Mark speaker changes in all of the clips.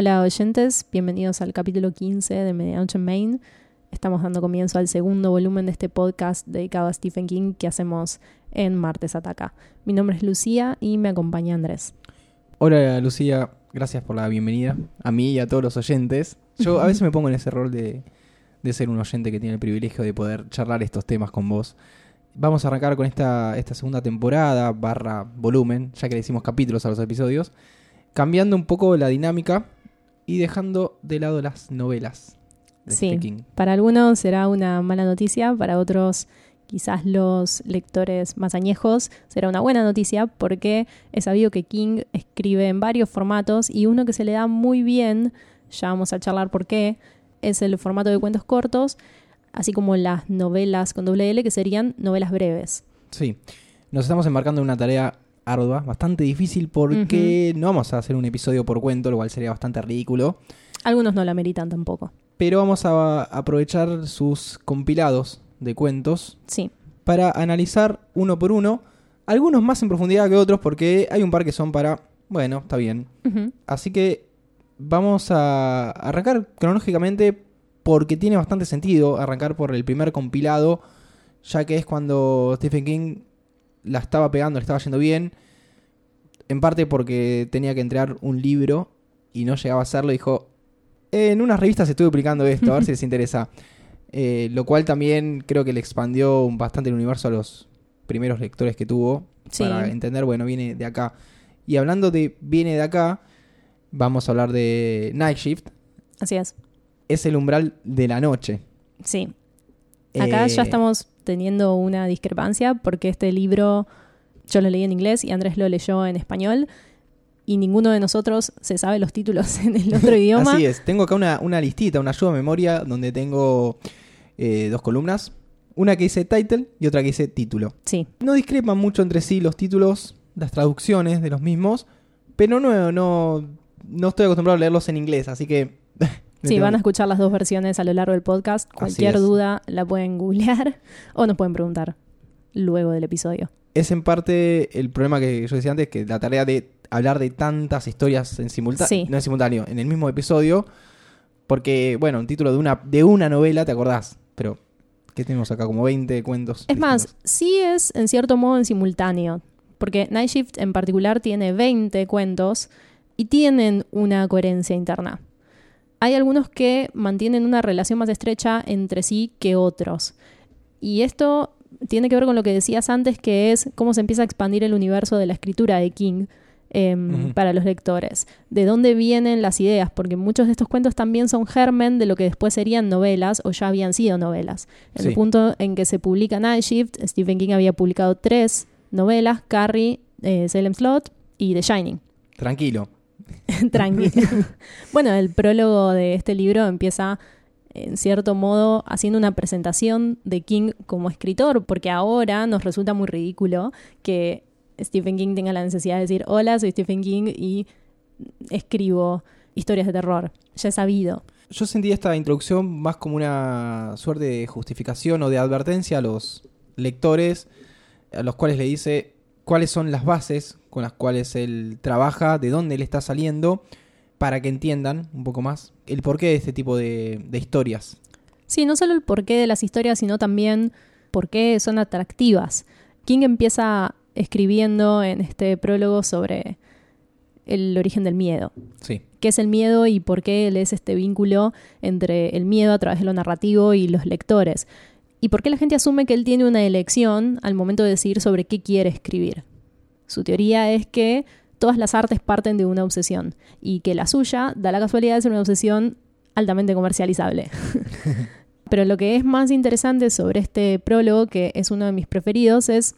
Speaker 1: Hola oyentes, bienvenidos al capítulo 15 de Medianoche en Maine. Estamos dando comienzo al segundo volumen de este podcast dedicado a Stephen King que hacemos en Martes Ataca. Mi nombre es Lucía y me acompaña Andrés.
Speaker 2: Hola Lucía, gracias por la bienvenida a mí y a todos los oyentes. Yo a veces me pongo en ese rol de, de ser un oyente que tiene el privilegio de poder charlar estos temas con vos. Vamos a arrancar con esta, esta segunda temporada barra volumen, ya que le hicimos capítulos a los episodios, cambiando un poco la dinámica y dejando de lado las novelas de
Speaker 1: Sí,
Speaker 2: King.
Speaker 1: para algunos será una mala noticia, para otros quizás los lectores más añejos será una buena noticia porque es sabido que King escribe en varios formatos y uno que se le da muy bien, ya vamos a charlar por qué, es el formato de cuentos cortos, así como las novelas con doble L que serían novelas breves.
Speaker 2: Sí, nos estamos embarcando en una tarea ardua, bastante difícil porque no vamos a hacer un episodio por cuento, lo cual sería bastante ridículo.
Speaker 1: Algunos no la meritan tampoco.
Speaker 2: Pero vamos a aprovechar sus compilados de cuentos
Speaker 1: Sí,
Speaker 2: para analizar uno por uno, algunos más en profundidad que otros porque hay un par que son para, bueno, está bien. Así que vamos a arrancar cronológicamente porque tiene bastante sentido arrancar por el primer compilado, ya que es cuando Stephen King la estaba pegando, le estaba yendo bien, en parte porque tenía que entregar un libro y no llegaba a hacerlo, dijo, en unas revistas estuve publicando esto, a ver si les interesa. Eh, lo cual también creo que le expandió bastante el universo a los primeros lectores que tuvo,
Speaker 1: Sí.
Speaker 2: para entender, bueno, viene de acá. Y hablando de viene de acá, vamos a hablar de Night Shift,
Speaker 1: así es.
Speaker 2: es el umbral de la noche.
Speaker 1: Sí, Acá ya
Speaker 2: Eh,
Speaker 1: estamos teniendo una discrepancia porque este libro yo lo leí en inglés y Andrés lo leyó en español y ninguno de nosotros se sabe los títulos en el otro idioma.
Speaker 2: Así es, tengo acá una, una listita, una ayuda de memoria donde tengo eh, dos columnas. Una que dice title y otra que dice título.
Speaker 1: Sí,
Speaker 2: No discrepan mucho entre sí los títulos, las traducciones de los mismos, pero no, no, no estoy acostumbrado a leerlos en inglés, así que...
Speaker 1: sí, van a escuchar las dos versiones a lo largo del podcast. Cualquier duda la pueden googlear o nos pueden preguntar luego del episodio.
Speaker 2: Es en parte el problema que yo decía antes, que la tarea de hablar de tantas historias en simultáneo,
Speaker 1: Sí.
Speaker 2: no en simultáneo, en el mismo episodio, porque, bueno, un título de una, de una novela, te acordás, pero ¿qué tenemos acá? Como 20 cuentos.
Speaker 1: Es más, sí es en cierto modo en simultáneo, porque Night Shift en particular tiene 20 cuentos y tienen una coherencia interna. Hay algunos que mantienen una relación más estrecha entre sí que otros. Y esto tiene que ver con lo que decías antes, que es cómo se empieza a expandir el universo de la escritura de King em, para los lectores. De dónde vienen las ideas, porque muchos de estos cuentos también son germen de lo que después serían novelas o ya habían sido novelas. En el punto en que se publica Night Shift, Stephen King había publicado tres novelas, Carrie, eh, Salem Slot y The Shining.
Speaker 2: Tranquilo.
Speaker 1: Tranqui. bueno, el prólogo de este libro empieza, en cierto modo, haciendo una presentación de King como escritor, porque ahora nos resulta muy ridículo que Stephen King tenga la necesidad de decir, hola, soy Stephen King y escribo historias de terror. Ya es sabido.
Speaker 2: Yo sentí esta introducción más como una suerte de justificación o de advertencia a los lectores, a los cuales le dice cuáles son las bases con las cuales él trabaja, de dónde él está saliendo, para que entiendan un poco más el porqué de este tipo de, de historias.
Speaker 1: Sí, no solo el porqué de las historias, sino también por qué son atractivas. King empieza escribiendo en este prólogo sobre el origen del miedo.
Speaker 2: Sí,
Speaker 1: qué es el miedo y por qué él es este vínculo entre el miedo a través de lo narrativo y los lectores. Y por qué la gente asume que él tiene una elección al momento de decidir sobre qué quiere escribir. Su teoría es que todas las artes parten de una obsesión y que la suya da la casualidad de ser una obsesión altamente comercializable. Pero lo que es más interesante sobre este prólogo, que es uno de mis preferidos, es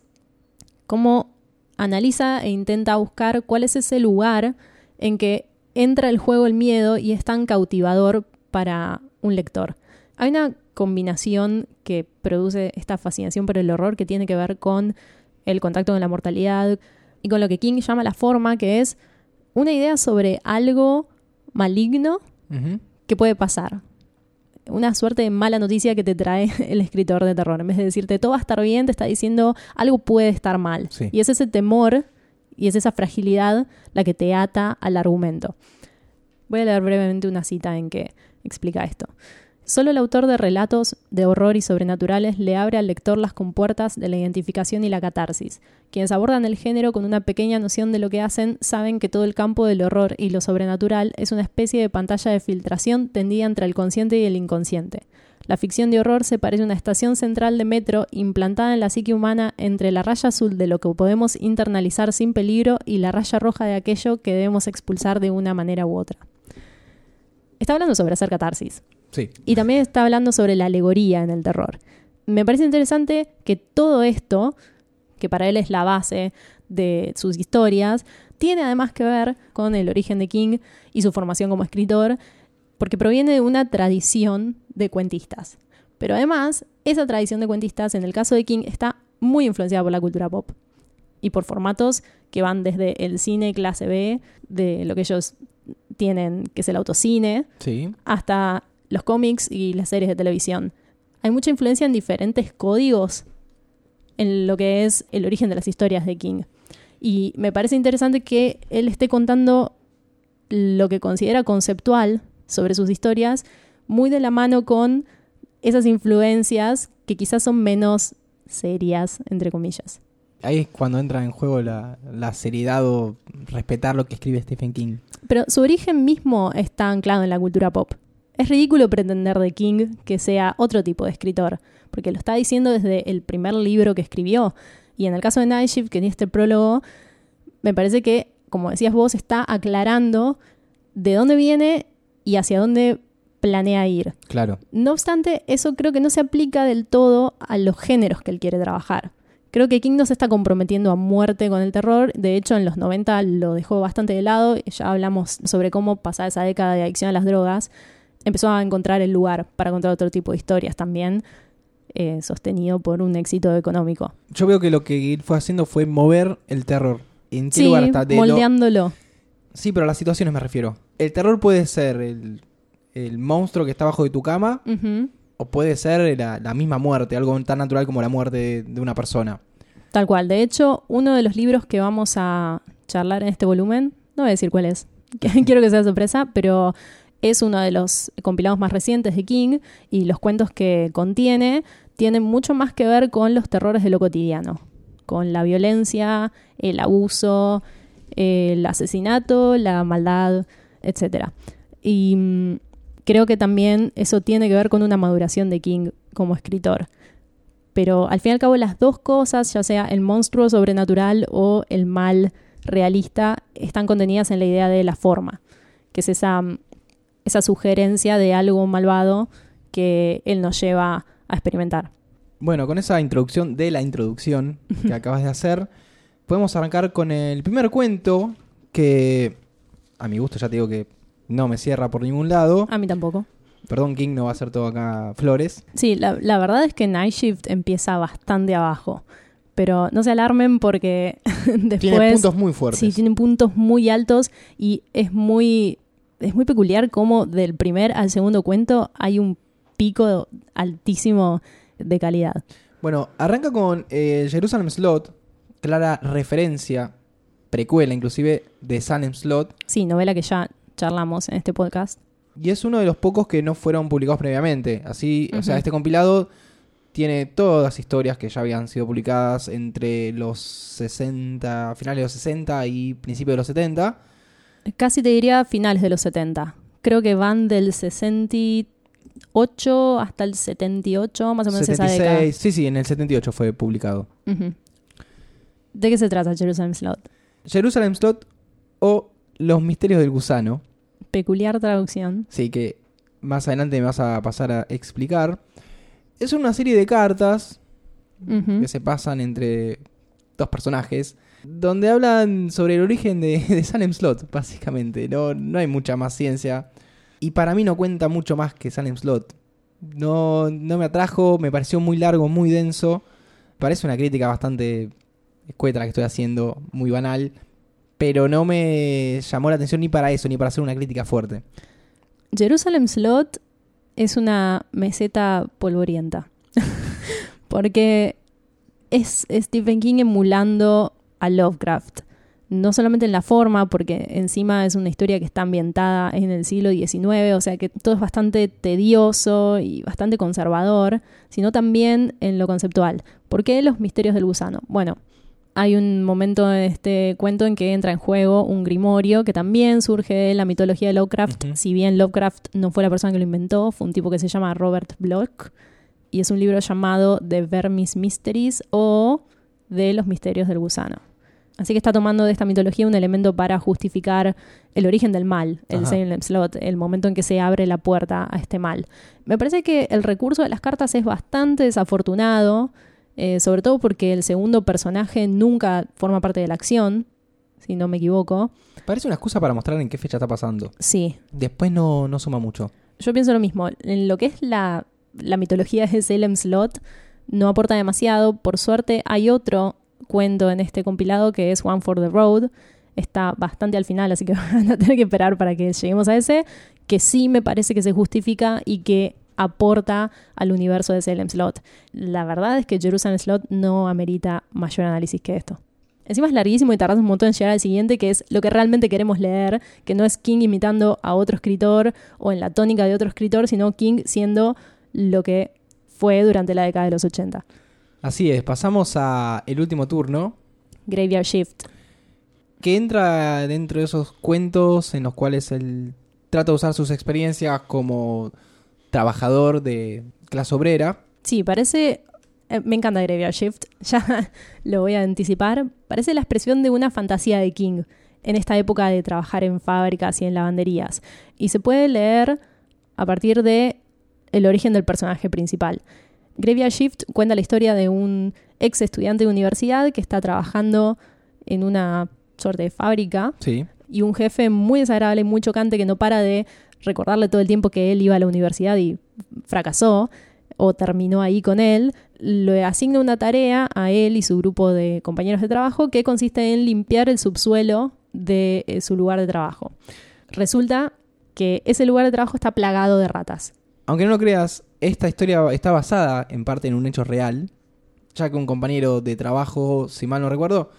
Speaker 1: cómo analiza e intenta buscar cuál es ese lugar en que entra el juego el miedo y es tan cautivador para un lector. Hay una combinación que produce esta fascinación por el horror que tiene que ver con el contacto con la mortalidad y con lo que King llama la forma, que es una idea sobre algo maligno que puede pasar. Una suerte de mala noticia que te trae el escritor de terror. En vez de decirte todo va a estar bien, te está diciendo algo puede estar mal.
Speaker 2: Sí.
Speaker 1: Y es ese temor y es esa fragilidad la que te ata al argumento. Voy a leer brevemente una cita en que explica esto. Solo el autor de relatos de horror y sobrenaturales le abre al lector las compuertas de la identificación y la catarsis. Quienes abordan el género con una pequeña noción de lo que hacen saben que todo el campo del horror y lo sobrenatural es una especie de pantalla de filtración tendida entre el consciente y el inconsciente. La ficción de horror se parece a una estación central de metro implantada en la psique humana entre la raya azul de lo que podemos internalizar sin peligro y la raya roja de aquello que debemos expulsar de una manera u otra. Está hablando sobre hacer catarsis.
Speaker 2: Sí.
Speaker 1: Y también está hablando sobre la alegoría en el terror. Me parece interesante que todo esto, que para él es la base de sus historias, tiene además que ver con el origen de King y su formación como escritor, porque proviene de una tradición de cuentistas. Pero además, esa tradición de cuentistas, en el caso de King, está muy influenciada por la cultura pop y por formatos que van desde el cine clase B, de lo que ellos tienen, que es el autocine,
Speaker 2: Sí.
Speaker 1: hasta los cómics y las series de televisión. Hay mucha influencia en diferentes códigos en lo que es el origen de las historias de King. Y me parece interesante que él esté contando lo que considera conceptual sobre sus historias, muy de la mano con esas influencias que quizás son menos serias, entre comillas.
Speaker 2: Ahí es cuando entra en juego la, la seriedad o respetar lo que escribe Stephen King.
Speaker 1: Pero su origen mismo está anclado en la cultura pop. Es ridículo pretender de King que sea otro tipo de escritor, porque lo está diciendo desde el primer libro que escribió. Y en el caso de Night Shift, que tiene este prólogo, me parece que, como decías vos, está aclarando de dónde viene y hacia dónde planea ir.
Speaker 2: Claro.
Speaker 1: No obstante, eso creo que no se aplica del todo a los géneros que él quiere trabajar. Creo que King no se está comprometiendo a muerte con el terror. De hecho, en los 90 lo dejó bastante de lado. Ya hablamos sobre cómo, pasada esa década de adicción a las drogas, empezó a encontrar el lugar para contar otro tipo de historias también, eh, sostenido por un éxito económico.
Speaker 2: Yo veo que lo que él fue haciendo fue mover el terror. ¿En qué
Speaker 1: Sí,
Speaker 2: lugar está? De lo-
Speaker 1: moldeándolo.
Speaker 2: Sí, pero a las situaciones me refiero. El terror puede ser el, el monstruo que está abajo de tu cama o puede ser la, la misma muerte, algo tan natural como la muerte de, de una persona.
Speaker 1: Tal cual. De hecho, uno de los libros que vamos a charlar en este volumen, no voy a decir cuál es, quiero que sea sorpresa, pero es uno de los compilados más recientes de King y los cuentos que contiene tienen mucho más que ver con los terrores de lo cotidiano, con la violencia, el abuso, el asesinato, la maldad, etc. Y mm, creo que también eso tiene que ver con una maduración de King como escritor. Pero al fin y al cabo las dos cosas, ya sea el monstruo sobrenatural o el mal realista, están contenidas en la idea de la forma, que es esa, esa sugerencia de algo malvado que él nos lleva a experimentar.
Speaker 2: Bueno, con esa introducción de la introducción que acabas de hacer, podemos arrancar con el primer cuento que a mi gusto ya te digo que no me cierra por ningún lado.
Speaker 1: A mí tampoco.
Speaker 2: Perdón, King no va a ser todo acá flores.
Speaker 1: Sí, la, la verdad es que Night Shift empieza bastante abajo, pero no se alarmen porque después...
Speaker 2: Tiene puntos muy fuertes.
Speaker 1: Sí, tienen puntos muy altos y es muy, es muy peculiar cómo del primer al segundo cuento hay un pico altísimo de calidad.
Speaker 2: Bueno, arranca con eh, Jerusalem Slot, clara referencia, precuela inclusive, de Salem Slot.
Speaker 1: Sí, novela que ya charlamos en este podcast.
Speaker 2: Y es uno de los pocos que no fueron publicados previamente. Así, o sea, este compilado tiene todas las historias que ya habían sido publicadas entre los 60, finales de los 60 y principios de los 70.
Speaker 1: Casi te diría finales de los 70. Creo que van del 68 hasta el 78, más o menos esa década.
Speaker 2: 76, sí, sí, en el 78 fue publicado.
Speaker 1: ¿De qué se trata Jerusalem Slot?
Speaker 2: Jerusalem Slot o Los Misterios del Gusano.
Speaker 1: Peculiar traducción.
Speaker 2: Sí, que más adelante me vas a pasar a explicar. Es una serie de cartas que se pasan entre dos personajes, donde hablan sobre el origen de, de Salem Slot, básicamente. No, no hay mucha más ciencia. Y para mí no cuenta mucho más que Salem Slot. No, no me atrajo, me pareció muy largo, muy denso. Parece una crítica bastante escueta la que estoy haciendo, muy banal. Pero no me llamó la atención ni para eso, ni para hacer una crítica fuerte.
Speaker 1: Jerusalem Slot es una meseta polvorienta. Porque es Stephen King emulando a Lovecraft. no solamente en la forma, porque encima es una historia que está ambientada en el siglo XIX, o sea que todo es bastante tedioso y bastante conservador, sino también en lo conceptual. ¿Por qué los misterios del gusano? Bueno, hay un momento en este cuento en que entra en juego un grimorio que también surge de la mitología de Lovecraft. Si bien Lovecraft no fue la persona que lo inventó, fue un tipo que se llama Robert Bloch y es un libro llamado The Vermis Mysteries o de los misterios del gusano. Así que está tomando de esta mitología un elemento para justificar el origen del mal, el. Salem Slot, el momento en que se abre la puerta a este mal. Me parece que el recurso de las cartas es bastante desafortunado, eh, sobre todo porque el segundo personaje nunca forma parte de la acción, si no me equivoco.
Speaker 2: Parece una excusa para mostrar en qué fecha está pasando.
Speaker 1: Sí,
Speaker 2: Después no, no suma mucho.
Speaker 1: yo pienso lo mismo. En lo que es la, la mitología de Salem Slot, no aporta demasiado. Por suerte, hay otro cuento en este compilado que es One for the Road. Está bastante al final, así que van a tener que esperar para que lleguemos a ese. Que sí me parece que se justifica y que aporta al universo de Salem Slot. La verdad es que Jerusalem Slot no amerita mayor análisis que esto. Encima es larguísimo y tardas un montón en llegar al siguiente, que es lo que realmente queremos leer, que no es King imitando a otro escritor o en la tónica de otro escritor, sino King siendo lo que fue durante la década de los 80.
Speaker 2: Así es, pasamos a el último turno,
Speaker 1: Graveyard Shift.
Speaker 2: que entra dentro de esos cuentos en los cuales él trata de usar sus experiencias como trabajador de clase obrera.
Speaker 1: Sí, parece... eh, me encanta Graveyard Shift, ya lo voy a anticipar. Parece la expresión de una fantasía de King en esta época de trabajar en fábricas y en lavanderías. Y se puede leer a partir de el origen del personaje principal. Graveyard Shift cuenta la historia de un ex estudiante de universidad que está trabajando en una suerte de fábrica
Speaker 2: Sí.
Speaker 1: y un jefe muy desagradable, muy chocante que no para de recordarle todo el tiempo que él iba a la universidad y fracasó o terminó ahí con él, le asigna una tarea a él y su grupo de compañeros de trabajo que consiste en limpiar el subsuelo de eh, su lugar de trabajo. Resulta que ese lugar de trabajo está plagado de ratas.
Speaker 2: Aunque no lo creas, esta historia está basada en parte en un hecho real, ya que un compañero de trabajo, si mal no recuerdo,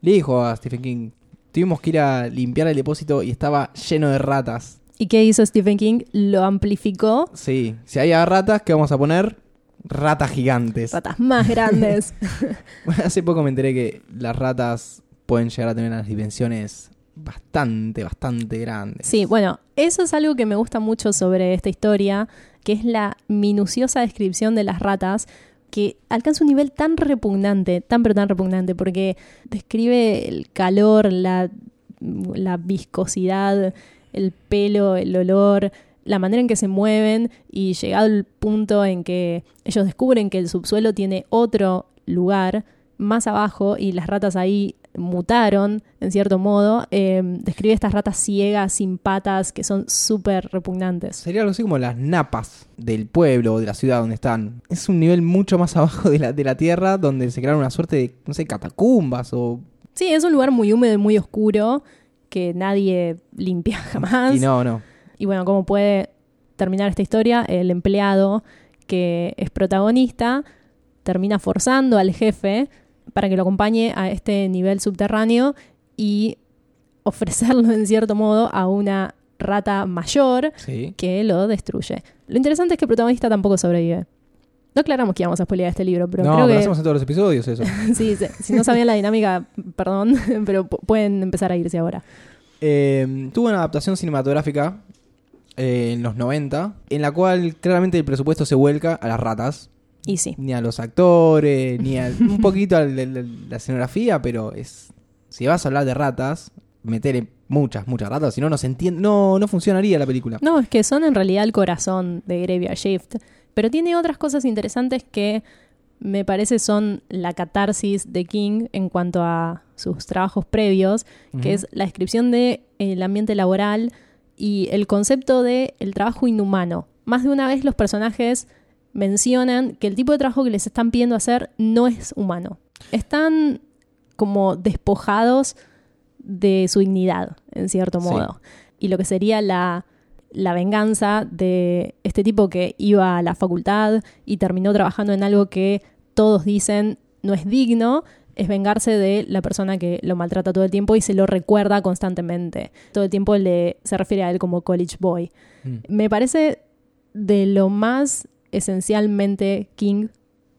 Speaker 2: le dijo a Stephen King, tuvimos que ir a limpiar el depósito y estaba lleno de ratas.
Speaker 1: ¿Y qué hizo Stephen King? Lo amplificó.
Speaker 2: Sí, si hay ratas, ¿qué vamos a poner? Ratas gigantes.
Speaker 1: Ratas más grandes.
Speaker 2: Bueno, hace poco me enteré que las ratas pueden llegar a tener unas dimensiones bastante, bastante grandes.
Speaker 1: Sí, bueno, eso es algo que me gusta mucho sobre esta historia, que es la minuciosa descripción de las ratas, que alcanza un nivel tan repugnante, tan pero tan repugnante, porque describe el calor, la, viscosidad, el pelo, el olor, la manera en que se mueven y llegado el punto en que ellos descubren que el subsuelo tiene otro lugar más abajo y las ratas ahí mutaron en cierto modo, eh, describe estas ratas ciegas, sin patas, que son súper repugnantes.
Speaker 2: Sería algo así como las napas del pueblo o de la ciudad donde están. Es un nivel mucho más abajo de la, de la tierra donde se crearon una suerte de, no sé, catacumbas o...
Speaker 1: Sí, es un lugar muy húmedo y muy oscuro que nadie limpia jamás.
Speaker 2: Y no, no.
Speaker 1: Y bueno, ¿cómo puede terminar esta historia? El empleado que es protagonista termina forzando al jefe para que lo acompañe a este nivel subterráneo y ofrecerlo en cierto modo a una rata mayor
Speaker 2: Sí.
Speaker 1: que lo destruye. Lo interesante es que el protagonista tampoco sobrevive. No aclaramos que íbamos a spoilear este libro, pero
Speaker 2: no,
Speaker 1: creo
Speaker 2: pero
Speaker 1: que
Speaker 2: hacemos en todos los episodios eso.
Speaker 1: sí, se- si no sabían la dinámica, perdón, pero pu- pueden empezar a irse ahora.
Speaker 2: Eh, tuvo una adaptación cinematográfica eh, en los 90, en la cual claramente el presupuesto se vuelca a las ratas.
Speaker 1: Y sí.
Speaker 2: Ni a los actores, ni a, un poquito a la, la- la escenografía, pero es si vas a hablar de ratas, meter muchas, muchas ratas, si no, no se entiende, no, no funcionaría la película.
Speaker 1: No, es que son en realidad el corazón de Graveyard Shift. Pero tiene otras cosas interesantes que me parece son la catarsis de King en cuanto a sus trabajos previos, que es la descripción del ambiente laboral y el concepto de el trabajo inhumano. Más de una vez los personajes mencionan que el tipo de trabajo que les están pidiendo hacer no es humano. Están como despojados de su dignidad, en cierto
Speaker 2: Sí.
Speaker 1: modo. Y lo que sería la, la venganza de este tipo que iba a la facultad y terminó trabajando en algo que todos dicen no es digno, es vengarse de la persona que lo maltrata todo el tiempo y se lo recuerda constantemente. Todo el tiempo le, se refiere a él como college boy.
Speaker 2: Mm.
Speaker 1: Me parece de lo más esencialmente King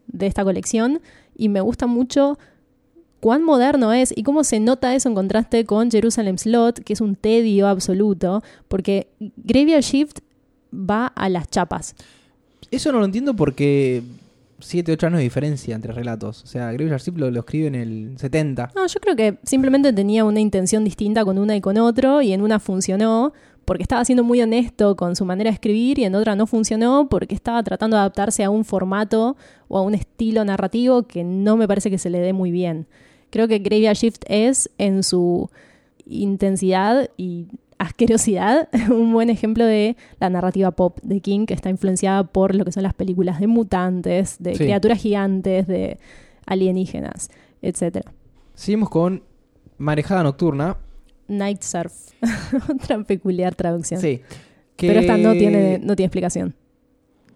Speaker 1: de esta colección y me gusta mucho cuán moderno es y cómo se nota eso en contraste con Jerusalem Slot, que es un tedio absoluto, porque Graveyard Shift va a las chapas.
Speaker 2: Eso no lo entiendo porque 7, 8 años de diferencia entre relatos. O sea, Graveyard Shift lo, lo escribe en el 70.
Speaker 1: No, yo creo que simplemente tenía una intención distinta con una y con otro, y en una funcionó porque estaba siendo muy honesto con su manera de escribir, y en otra no funcionó porque estaba tratando de adaptarse a un formato o a un estilo narrativo que no me parece que se le dé muy bien. Creo que Graveyard Shift es, en su intensidad y asquerosidad, un buen ejemplo de la narrativa pop de King, que está influenciada por lo que son las películas de mutantes, de
Speaker 2: Sí.
Speaker 1: criaturas gigantes, de alienígenas, etc.
Speaker 2: Seguimos con Marejada Nocturna.
Speaker 1: Night Surf, otra peculiar traducción.
Speaker 2: Sí. Que-
Speaker 1: Pero esta no tiene, no tiene explicación.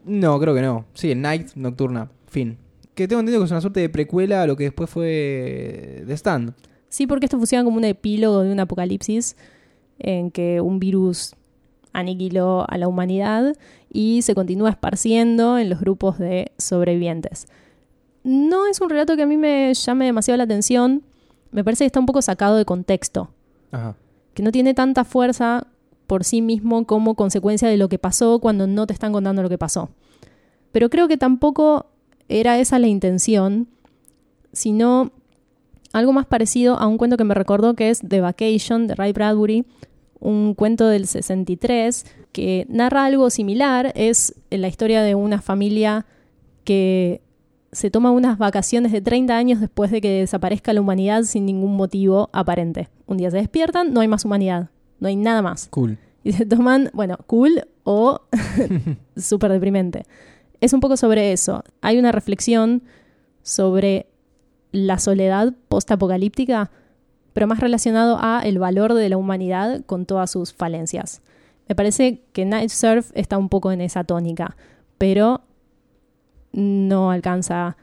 Speaker 2: No, creo que no. Sí, Night Nocturna. Fin. Que tengo entendido que es una suerte de precuela a lo que después fue The Stand.
Speaker 1: Sí, porque esto funciona como un epílogo de un apocalipsis en que un virus aniquiló a la humanidad y se continúa esparciendo en los grupos de sobrevivientes. No es un relato que a mí me llame demasiado la atención. Me parece que está un poco sacado de contexto, Que no tiene tanta fuerza por sí mismo como consecuencia de lo que pasó cuando no te están contando lo que pasó. Pero creo que tampoco era esa la intención, sino algo más parecido a un cuento que me recordó que es The Vacation de Ray Bradbury, un cuento del 63 que narra algo similar, es la historia de una familia que se toma unas vacaciones de 30 años después de que desaparezca la humanidad sin ningún motivo aparente. Un día se despiertan, no hay más humanidad, no hay nada más.
Speaker 2: Cool.
Speaker 1: Y se toman, bueno, cool o súper deprimente. Es un poco sobre eso. Hay una reflexión sobre la soledad postapocalíptica, pero más relacionado a el valor de la humanidad con todas sus falencias. Me parece que Night Surf está un poco en esa tónica, pero no alcanza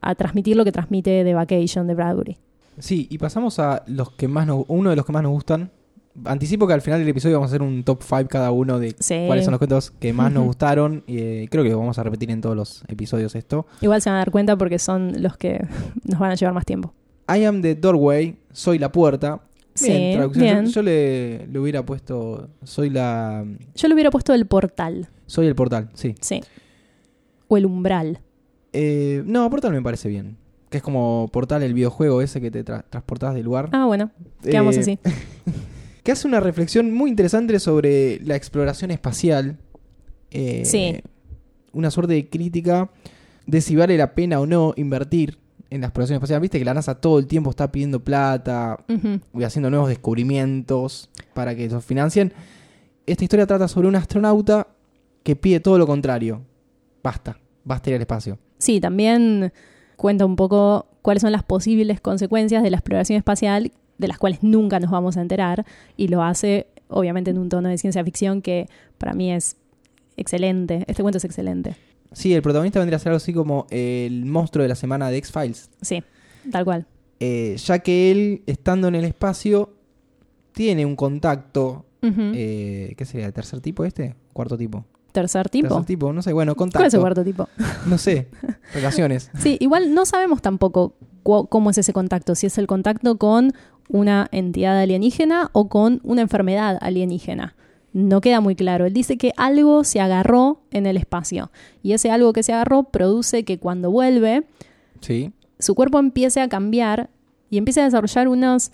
Speaker 1: a transmitir lo que transmite The Vacation de Bradbury.
Speaker 2: Sí, y pasamos a los que más nos, uno de los que más nos gustan. Anticipo que al final del episodio vamos a hacer un top 5 cada uno de
Speaker 1: Sí.
Speaker 2: cuáles son los cuentos que más nos gustaron. Y, eh, creo que lo vamos a repetir en todos los episodios esto.
Speaker 1: Igual se van a dar cuenta porque son los que nos van a llevar más tiempo.
Speaker 2: I am the doorway, soy la puerta. Bien,
Speaker 1: Sí,
Speaker 2: traducción.
Speaker 1: bien.
Speaker 2: Yo, yo le, le hubiera puesto soy la
Speaker 1: Yo le hubiera puesto el portal,
Speaker 2: soy el portal, sí.
Speaker 1: sí. O el umbral.
Speaker 2: Eh, no, portal me parece bien. Que es como portal el videojuego ese que te tra- transportás del lugar.
Speaker 1: Ah, bueno, quedamos
Speaker 2: Eh,
Speaker 1: así.
Speaker 2: que hace una reflexión muy interesante sobre la exploración espacial. Eh,
Speaker 1: Sí.
Speaker 2: Una suerte de crítica de si vale la pena o no invertir en la exploración espacial. Viste que la NASA todo el tiempo está pidiendo plata y haciendo nuevos descubrimientos para que los financien. Esta historia trata sobre un astronauta que pide todo lo contrario. Basta, basta ir al espacio.
Speaker 1: Sí, también cuenta un poco cuáles son las posibles consecuencias de la exploración espacial, de las cuales nunca nos vamos a enterar, y lo hace obviamente en un tono de ciencia ficción que para mí es excelente. Este cuento es excelente.
Speaker 2: Sí, el protagonista vendría a ser algo así como el monstruo de la semana de X-Files.
Speaker 1: Sí, tal cual.
Speaker 2: Eh, ya que él, estando en el espacio, tiene un contacto. Eh, ¿Qué sería? ¿El tercer tipo este? ¿Cuarto tipo?
Speaker 1: Tercer tipo.
Speaker 2: Tercer tipo, no sé, bueno,
Speaker 1: ¿Cuál es el
Speaker 2: contacto.
Speaker 1: cuarto tipo?
Speaker 2: No sé, relaciones.
Speaker 1: Sí, igual no sabemos tampoco cómo es ese contacto, si es el contacto con una entidad alienígena o con una enfermedad alienígena. No queda muy claro. Él dice que algo se agarró en el espacio y ese algo que se agarró produce que cuando vuelve
Speaker 2: Sí.
Speaker 1: su cuerpo empiece a cambiar y empiece a desarrollar unos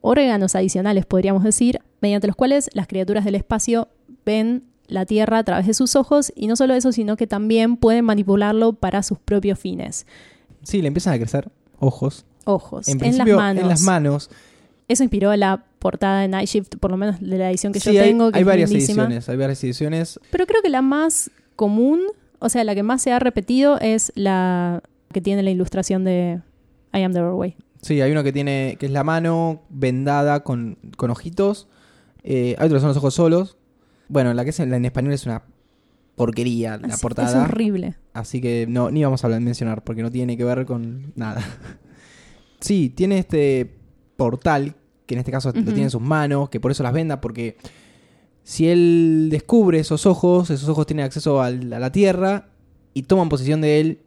Speaker 1: órganos adicionales, podríamos decir, mediante los cuales las criaturas del espacio ven la Tierra a través de sus ojos y no solo eso, sino que también pueden manipularlo para sus propios fines.
Speaker 2: Sí, le empiezan a crecer ojos.
Speaker 1: Ojos,
Speaker 2: En,
Speaker 1: las manos.
Speaker 2: en las manos.
Speaker 1: Eso inspiró la portada de Night Shift, por lo menos de la edición que
Speaker 2: Sí,
Speaker 1: yo
Speaker 2: hay,
Speaker 1: tengo, que
Speaker 2: hay
Speaker 1: es
Speaker 2: varias
Speaker 1: lindísima.
Speaker 2: ediciones. Hay varias ediciones.
Speaker 1: Pero creo que la más común, o sea, la que más se ha repetido es la que tiene la ilustración de I Am the Doorway.
Speaker 2: Sí, hay uno que tiene, que es la mano vendada con, con ojitos. Eh, hay otros que son los ojos solos. Bueno, la que es en, la en español es una porquería, la
Speaker 1: Así-
Speaker 2: portada.
Speaker 1: Es horrible.
Speaker 2: Así que no, ni vamos a hablar- mencionar porque no tiene que ver con nada. Sí, tiene este portal, que en este caso lo tiene en sus manos, que por eso las venda, porque si él descubre esos ojos, esos ojos tienen acceso a la Tierra y toman posesión de él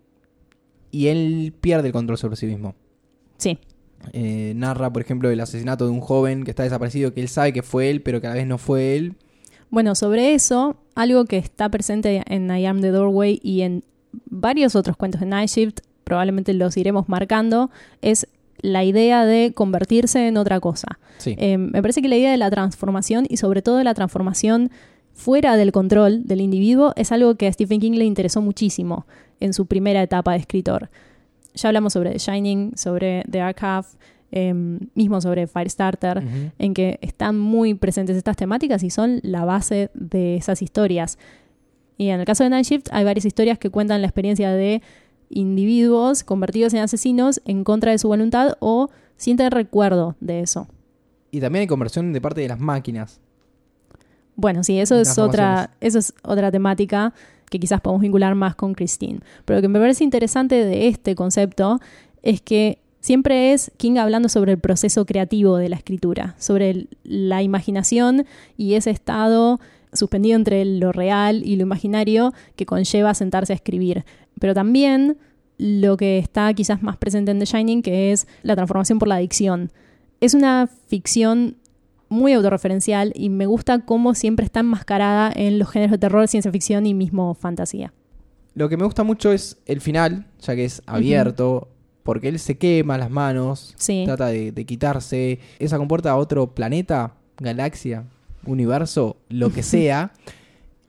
Speaker 2: y él pierde el control sobre sí mismo.
Speaker 1: Sí,
Speaker 2: Eh, narra, por ejemplo, el asesinato de un joven que está desaparecido, que él sabe que fue él, pero que a la vez no fue él.
Speaker 1: Bueno, sobre eso, algo que está presente en I Am the Doorway y en varios otros cuentos de Night Shift, probablemente los iremos marcando, es la idea de convertirse en otra cosa.
Speaker 2: Sí.
Speaker 1: Eh, me parece que la idea de la transformación y sobre todo de la transformación fuera del control del individuo es algo que a Stephen King le interesó muchísimo en su primera etapa de escritor. Ya hablamos sobre The Shining, sobre The Half, eh, mismo sobre Firestarter en que están muy presentes estas temáticas y son la base de esas historias. Y en el caso de Night Shift hay varias historias que cuentan la experiencia de individuos convertidos en asesinos en contra de su voluntad o sin tener recuerdo de eso.
Speaker 2: Y también hay conversión de parte de las máquinas.
Speaker 1: Bueno, sí, eso es otra, eso es otra temática que quizás podemos vincular más con Christine. Pero lo que me parece interesante de este concepto es que siempre es King hablando sobre el proceso creativo de la escritura, sobre el- la imaginación y ese estado suspendido entre lo real y lo imaginario que conlleva sentarse a escribir. Pero también lo que está quizás más presente en The Shining, que es la transformación por la adicción. Es una ficción muy autorreferencial y me gusta cómo siempre está enmascarada en los géneros de terror, ciencia ficción y mismo fantasía.
Speaker 2: Lo que me gusta mucho es el final, ya que es abierto, porque él se quema las manos,
Speaker 1: Sí.
Speaker 2: trata de, de quitarse, esa comporta a otro planeta, galaxia, universo, lo que sea,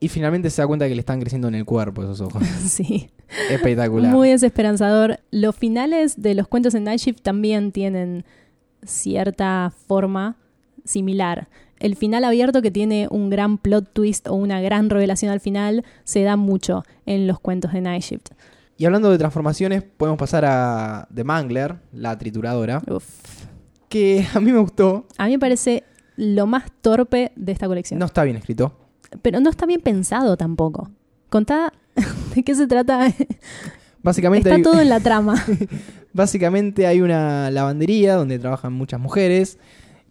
Speaker 2: y finalmente se da cuenta que le están creciendo en el cuerpo esos ojos.
Speaker 1: Sí.
Speaker 2: Espectacular.
Speaker 1: Muy desesperanzador. Los finales de los cuentos en Night Shift también tienen cierta forma similar. El final abierto que tiene un gran plot twist o una gran revelación al final se da mucho en los cuentos de Night Shift.
Speaker 2: Y hablando de transformaciones, podemos pasar a The Mangler, la trituradora,
Speaker 1: Uf.
Speaker 2: que a mí me gustó,
Speaker 1: A mí me parece lo más torpe de esta colección.
Speaker 2: no está bien escrito.
Speaker 1: Pero no está bien pensado tampoco. Contá de qué se trata.
Speaker 2: Básicamente
Speaker 1: Está
Speaker 2: hay,
Speaker 1: todo en la trama.
Speaker 2: básicamente hay una lavandería donde trabajan muchas mujeres.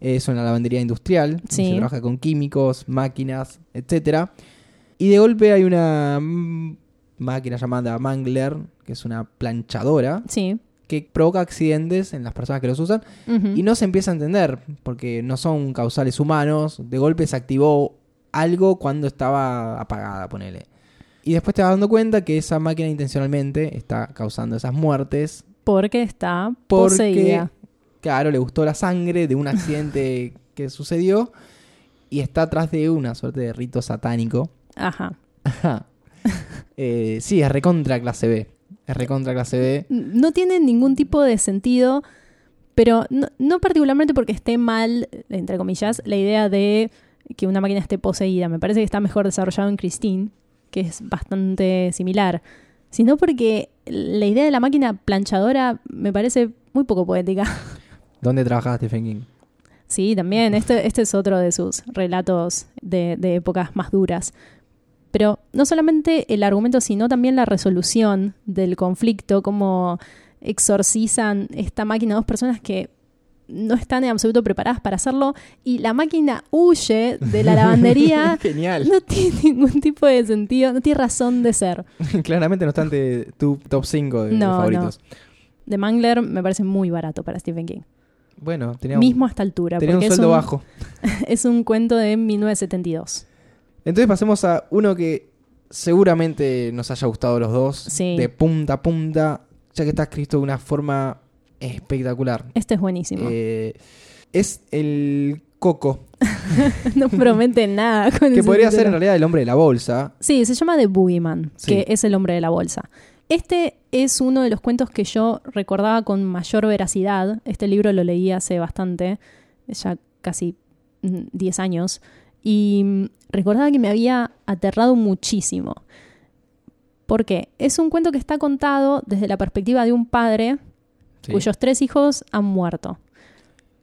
Speaker 2: Es una lavandería industrial.
Speaker 1: Sí.
Speaker 2: Se trabaja con químicos, máquinas, etcétera. Y de golpe hay una máquina llamada Mangler, que es una planchadora,
Speaker 1: Sí.
Speaker 2: que provoca accidentes en las personas que los usan. Y no se empieza a entender, porque no son causales humanos. De golpe se activó algo cuando estaba apagada, ponele. Y después te vas dando cuenta que esa máquina intencionalmente está causando esas muertes
Speaker 1: Porque está
Speaker 2: porque,
Speaker 1: poseída.
Speaker 2: claro, le gustó la sangre de un accidente que sucedió y está atrás de una suerte de rito satánico.
Speaker 1: Ajá.
Speaker 2: Ajá. Eh, sí, es recontra clase B. Es recontra clase B.
Speaker 1: No tiene ningún tipo de sentido, pero no, no particularmente porque esté mal, entre comillas, la idea de que una máquina esté poseída. Me parece que está mejor desarrollado en Christine, que es bastante similar. Sino porque la idea de la máquina planchadora me parece muy poco poética.
Speaker 2: ¿Dónde trabajaba Stephen King?
Speaker 1: Sí, también. Este, este es otro de sus relatos de, de épocas más duras. Pero no solamente el argumento, sino también la resolución del conflicto, cómo exorcizan esta máquina dos personas que no están en absoluto preparadas para hacerlo y la máquina huye de la lavandería.
Speaker 2: Genial.
Speaker 1: No tiene ningún tipo de sentido, no tiene razón de ser.
Speaker 2: Claramente no está entre tu top 5 de, de
Speaker 1: No,
Speaker 2: favoritos.
Speaker 1: The Mangler me parece muy barato para Stephen King.
Speaker 2: Bueno, tenía un,
Speaker 1: Mismo a esta altura.
Speaker 2: tenía un sueldo bajo.
Speaker 1: Es un cuento de 1972.
Speaker 2: Entonces pasemos a uno que seguramente nos haya gustado los dos.
Speaker 1: Sí.
Speaker 2: De punta a punta, ya que está escrito de una forma espectacular.
Speaker 1: Este es buenísimo.
Speaker 2: Eh, es el Coco,
Speaker 1: no promete nada. Con
Speaker 2: que
Speaker 1: ese
Speaker 2: podría ser en realidad el hombre de la bolsa.
Speaker 1: Sí, se llama The Boogeyman,
Speaker 2: Sí.
Speaker 1: que es el hombre de la bolsa. Este es uno de los cuentos que yo recordaba con mayor veracidad. Este libro lo leí hace bastante, ya casi mm, 10 años. Y mm, recordaba que me había aterrado muchísimo. ¿Por qué? Es un cuento que está contado desde la perspectiva de un padre
Speaker 2: Sí.
Speaker 1: cuyos tres hijos han muerto.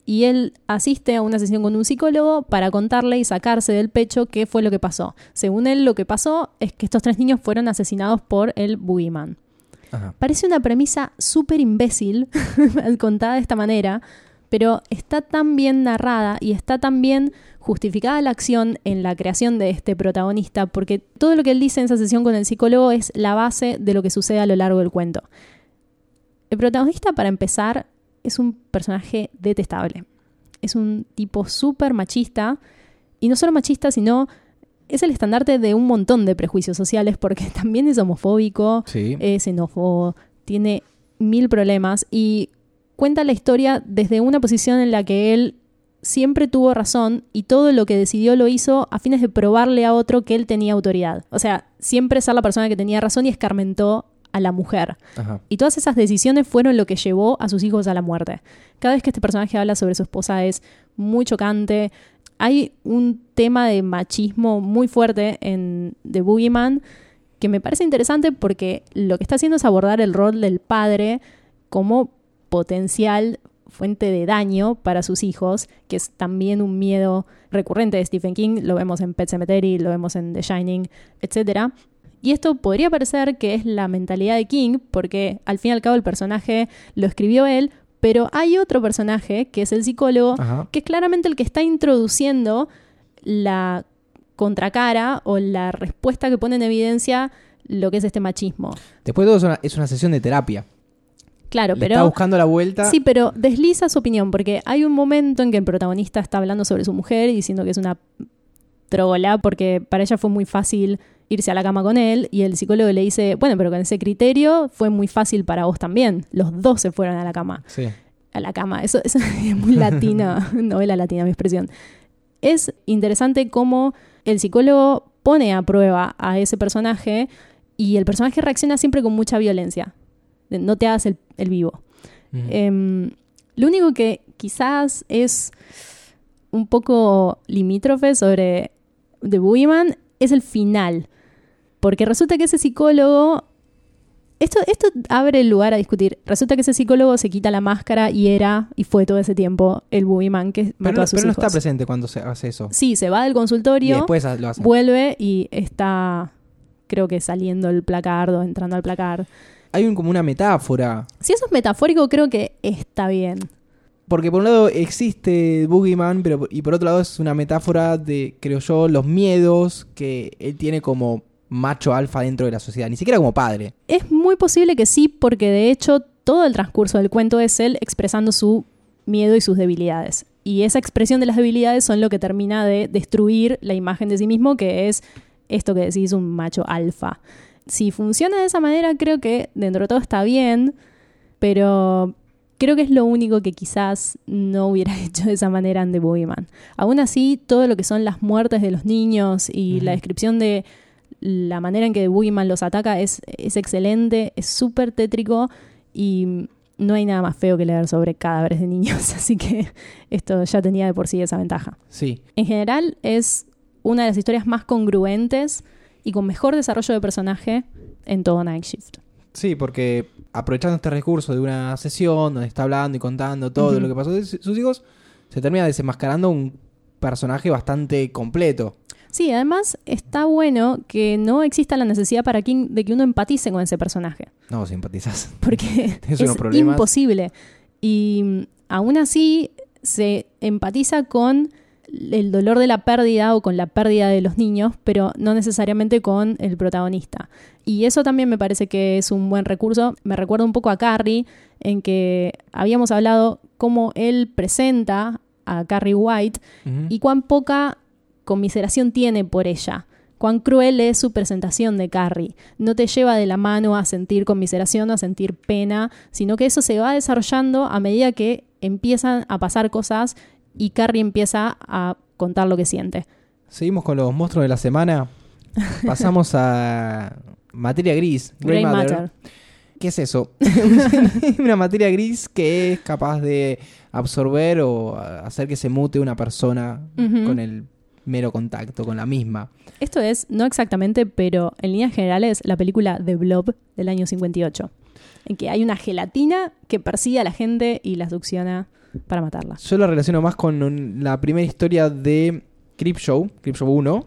Speaker 1: Y él asiste a una sesión con un psicólogo para contarle y sacarse del pecho qué fue lo que pasó. Según él, lo que pasó es que estos tres niños fueron asesinados por el Boogeyman.
Speaker 2: Ajá.
Speaker 1: Parece una premisa súper imbécil contada de esta manera, pero está tan bien narrada y está tan bien justificada la acción en la creación de este protagonista, porque todo lo que él dice en esa sesión con el psicólogo es la base de lo que sucede a lo largo del cuento. El protagonista, para empezar, es un personaje detestable. Es un tipo súper machista, y no solo machista, sino es el estandarte de un montón de prejuicios sociales, porque también es homofóbico,
Speaker 2: Sí.
Speaker 1: es xenófobo, tiene mil problemas y cuenta la historia desde una posición en la que él siempre tuvo razón y todo lo que decidió lo hizo a fines de probarle a otro que él tenía autoridad. O sea, siempre ser la persona que tenía razón y escarmentó a la mujer.
Speaker 2: Ajá.
Speaker 1: Y todas esas decisiones fueron lo que llevó a sus hijos a la muerte. Cada vez que este personaje habla sobre su esposa es muy chocante. Hay un tema de machismo muy fuerte en The Boogeyman que me parece interesante porque lo que está haciendo es abordar el rol del padre como potencial fuente de daño para sus hijos, que es también un miedo recurrente de Stephen King, lo vemos en Pet Cemetery, lo vemos en The Shining, etc. Y esto podría parecer que es la mentalidad de King, porque al fin y al cabo el personaje lo escribió él, pero hay otro personaje, que es el psicólogo,
Speaker 2: Ajá.
Speaker 1: que es claramente el que está introduciendo la contracara o la respuesta que pone en evidencia lo que es este machismo.
Speaker 2: Después de todo es una, es una sesión de terapia.
Speaker 1: Claro,
Speaker 2: Le
Speaker 1: pero...
Speaker 2: está buscando la vuelta.
Speaker 1: Sí, pero desliza su opinión, porque hay un momento en que el protagonista está hablando sobre su mujer y diciendo que es una trola, porque para ella fue muy fácil irse a la cama con él, y el psicólogo le dice, bueno, pero con ese criterio fue muy fácil para vos también. Los dos se fueron a la cama.
Speaker 2: Sí.
Speaker 1: A la cama. Eso, eso es muy latina, novela latina, mi expresión. Es interesante cómo el psicólogo pone a prueba a ese personaje y el personaje reacciona siempre con mucha violencia. No te hagas el, el vivo. Em, lo único que quizás es un poco limítrofe sobre The Boogeyman es el final. Porque resulta que ese psicólogo. Esto, esto abre el lugar a discutir. Resulta que ese psicólogo se quita la máscara y era, y fue todo ese tiempo, el Boogeyman que
Speaker 2: pero
Speaker 1: mató
Speaker 2: no,
Speaker 1: a sus
Speaker 2: pero no está presente cuando se hace eso.
Speaker 1: Sí, se va del
Speaker 2: Y
Speaker 1: consultorio,
Speaker 2: después lo hace.
Speaker 1: vuelve y está, creo que saliendo el placardo, entrando al placard.
Speaker 2: Hay un, como una metáfora.
Speaker 1: Si eso es metafórico, creo que está bien.
Speaker 2: Porque por un lado existe Boogeyman, pero y por otro lado es una metáfora de, creo yo, los miedos que él tiene como macho alfa dentro de la sociedad, ni siquiera como padre.
Speaker 1: Es muy posible que sí, porque de hecho todo el transcurso del cuento es él expresando su miedo y sus debilidades. Y esa expresión de las debilidades son lo que termina de destruir la imagen de sí mismo, que es esto que decís, un macho alfa. Si funciona de esa manera, creo que dentro de todo está bien, pero creo que es lo único que quizás no hubiera hecho de esa manera en The Boogeyman. Aún así, todo lo que son las muertes de los niños y la descripción de la manera en que The Boogeyman los ataca es, es excelente, es súper tétrico y no hay nada más feo que leer sobre cadáveres de niños, así que esto ya tenía de por sí esa ventaja.
Speaker 2: Sí.
Speaker 1: En general es una de las historias más congruentes y con mejor desarrollo de personaje en todo Night Shift.
Speaker 2: Sí, porque aprovechando este recurso de una sesión donde está hablando y contando todo lo que pasó de sus hijos, se termina desenmascarando un personaje bastante completo.
Speaker 1: Sí, además está bueno que no exista la necesidad para King de que uno empatice con ese personaje.
Speaker 2: No, simpatizas.
Speaker 1: porque es
Speaker 2: problemas.
Speaker 1: imposible. Y mm, aún así se empatiza con el dolor de la pérdida o con la pérdida de los niños, pero no necesariamente con el protagonista. Y eso también me parece que es un buen recurso. Me recuerda un poco a Carrie, en que habíamos hablado cómo él presenta a Carrie White y cuán poca conmiseración tiene por ella. Cuán cruel es su presentación de Carrie. No te lleva de la mano a sentir conmiseración a sentir pena, sino que eso se va desarrollando a medida que empiezan a pasar cosas y Carrie empieza a contar lo que siente.
Speaker 2: Seguimos con los monstruos de la semana. Pasamos a materia gris.
Speaker 1: Grey Matter.
Speaker 2: ¿Qué es eso? una materia gris que es capaz de absorber o hacer que se mute una persona con el mero contacto con la misma.
Speaker 1: Esto es, no exactamente, pero en líneas generales, la película The Blob del año 58, en que hay una gelatina que persigue a la gente y la succiona para matarla.
Speaker 2: Yo lo relaciono más con un- la primera historia de Creepshow, Creepshow 1,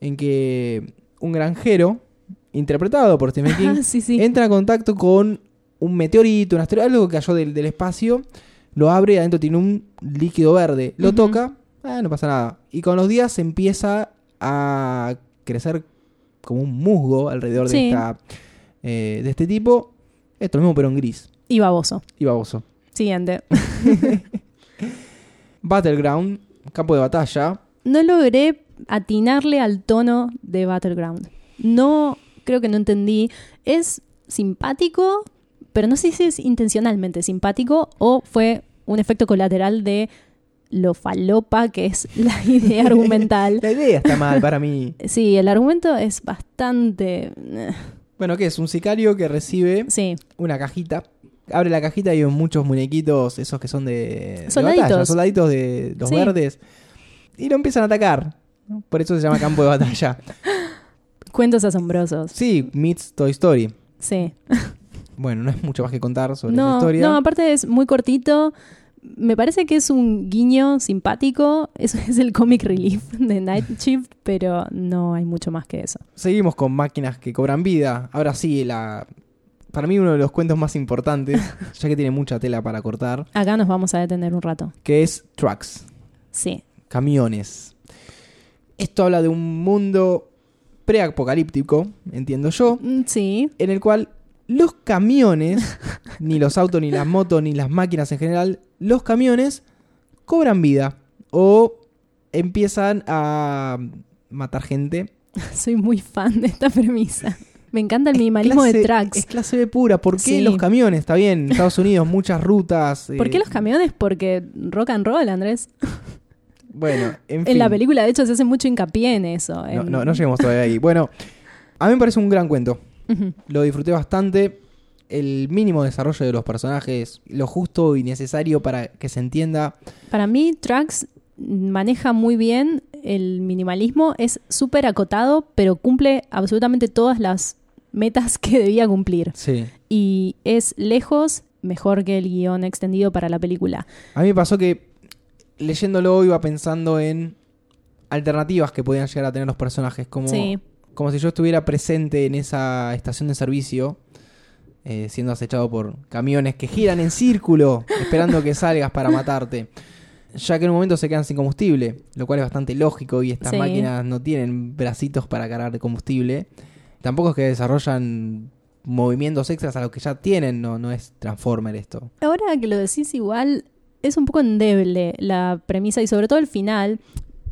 Speaker 2: en que un granjero interpretado por Stephen King,
Speaker 1: sí, sí.
Speaker 2: entra en contacto con un meteorito, un asteroide, algo que cayó del, del espacio, lo abre y adentro tiene un líquido verde, lo
Speaker 1: Ujú.
Speaker 2: toca, ah, no pasa nada. Y con los días empieza a crecer como un musgo alrededor de, esta, eh, de este tipo. Esto mismo, pero en gris
Speaker 1: Y baboso.
Speaker 2: y baboso.
Speaker 1: Siguiente.
Speaker 2: Battleground, campo de batalla.
Speaker 1: No logré atinarle al tono de Battleground. No, creo que no entendí. Es simpático, pero no sé si es intencionalmente simpático o fue un efecto colateral de lo falopa que es la idea argumental.
Speaker 2: La idea está mal para mí.
Speaker 1: Sí, el argumento es bastante... eh,
Speaker 2: Bueno, ¿qué es? Un sicario que recibe
Speaker 1: Sí,
Speaker 2: una cajita. Abre la cajita y hay muchos muñequitos, esos que son de, de
Speaker 1: Soldaditos.
Speaker 2: batalla, soldaditos de los
Speaker 1: Sí.
Speaker 2: verdes. Y lo empiezan a atacar. Por eso se llama campo de batalla.
Speaker 1: cuentos asombrosos.
Speaker 2: Sí, meets Toy Story.
Speaker 1: Sí.
Speaker 2: Bueno, no es mucho más que contar sobre esa
Speaker 1: No,
Speaker 2: historia.
Speaker 1: no, aparte es muy cortito. Me parece que es un guiño simpático. Eso es el comic relief de Night Shift, pero no hay mucho más que eso.
Speaker 2: Seguimos con máquinas que cobran vida. Ahora sí, la para mí uno de los cuentos más importantes, ya que tiene mucha tela para cortar,
Speaker 1: Acá nos vamos a detener un rato.
Speaker 2: que es Trucks,
Speaker 1: Sí.
Speaker 2: camiones. Esto habla de un mundo preapocalíptico, entiendo yo,
Speaker 1: Mm, Sí.
Speaker 2: en el cual los camiones, ni los autos, ni las motos, ni las máquinas en general, los camiones cobran vida o empiezan a matar gente.
Speaker 1: Soy muy fan de esta premisa. Me encanta el minimalismo
Speaker 2: Clase-
Speaker 1: de tracks.
Speaker 2: Es clase B pura. ¿Por qué
Speaker 1: Sí.
Speaker 2: los camiones? Está bien, en Estados Unidos muchas rutas.
Speaker 1: ¿Por
Speaker 2: eh,
Speaker 1: qué los camiones? Porque rock and roll, Andrés.
Speaker 2: Bueno, en,
Speaker 1: En
Speaker 2: fin.
Speaker 1: la película, de hecho, se hace mucho hincapié en eso.
Speaker 2: No,
Speaker 1: en-
Speaker 2: no, no lleguemos todavía ahí. Bueno, a mí me parece un gran cuento. Lo disfruté bastante. El mínimo desarrollo de los personajes, lo justo y necesario para que se entienda.
Speaker 1: Para mí, Tracks maneja muy bien el minimalismo. Es súper acotado, pero cumple absolutamente todas las metas que debía cumplir.
Speaker 2: Sí.
Speaker 1: Y es lejos mejor que el guion extendido para la película.
Speaker 2: A mí me pasó que leyéndolo iba pensando en alternativas que podían llegar a tener los personajes. Como,
Speaker 1: Sí.
Speaker 2: como si yo estuviera presente en esa estación de servicio, eh, siendo acechado por camiones que giran en círculo, esperando que salgas para matarte. Ya que en un momento se quedan sin combustible, lo cual es bastante lógico y estas
Speaker 1: Sí.
Speaker 2: máquinas no tienen bracitos para cargar de combustible. Tampoco es que desarrollan movimientos extras a los que ya tienen, no, no es Transformer esto.
Speaker 1: Ahora que lo decís igual, es un poco endeble la premisa y sobre todo el final.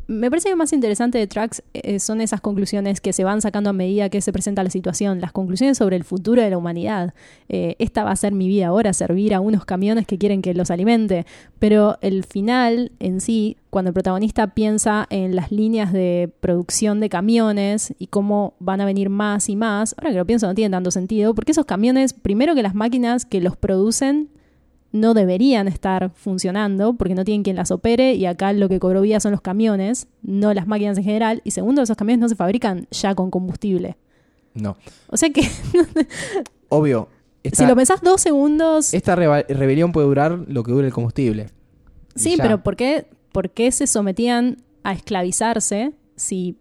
Speaker 1: Me parece que lo más interesante de Tracks eh, son esas conclusiones que se van sacando a medida que se presenta la situación, las conclusiones sobre el futuro de la humanidad. Eh, esta va a ser mi vida ahora, servir a unos camiones que quieren que los alimente. Pero el final en sí, cuando el protagonista piensa en las líneas de producción de camiones y cómo van a venir más y más, ahora que lo pienso no tiene tanto sentido, porque esos camiones, primero que las máquinas que los producen, no deberían estar funcionando porque no tienen quien las opere y acá lo que cobró vida son los camiones, no las máquinas en general. Y segundo, esos camiones no se fabrican ya con combustible.
Speaker 2: No.
Speaker 1: O sea que
Speaker 2: Obvio. esta-
Speaker 1: si lo pensás dos segundos,
Speaker 2: Esta rebelión puede durar lo que dure el combustible.
Speaker 1: Sí, pero ¿por qué, ¿por qué se sometían a esclavizarse si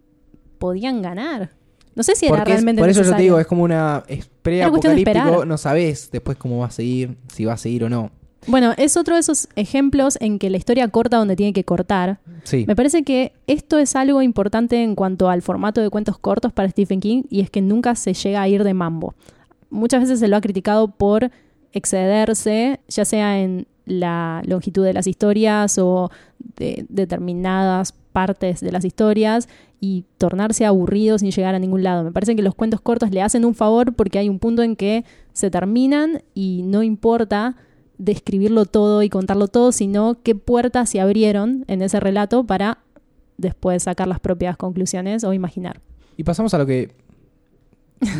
Speaker 1: podían ganar? No sé si era
Speaker 2: Porque es-
Speaker 1: realmente
Speaker 2: por eso yo te digo, es como una es pre-apocalíptico, no sabes después cómo va a seguir, si va a seguir o no.
Speaker 1: Bueno, es otro de esos ejemplos en que la historia corta donde tiene que cortar.
Speaker 2: Sí.
Speaker 1: Me parece que esto es algo importante en cuanto al formato de cuentos cortos para Stephen King y es que nunca se llega a ir de mambo. Muchas veces se lo ha criticado por excederse, ya sea en la longitud de las historias o de determinadas partes de las historias y tornarse aburrido sin llegar a ningún lado. Me parece que los cuentos cortos le hacen un favor porque hay un punto en que se terminan y no importa describirlo todo y contarlo todo, sino qué puertas se abrieron en ese relato para después sacar las propias conclusiones o imaginar.
Speaker 2: Y pasamos a lo que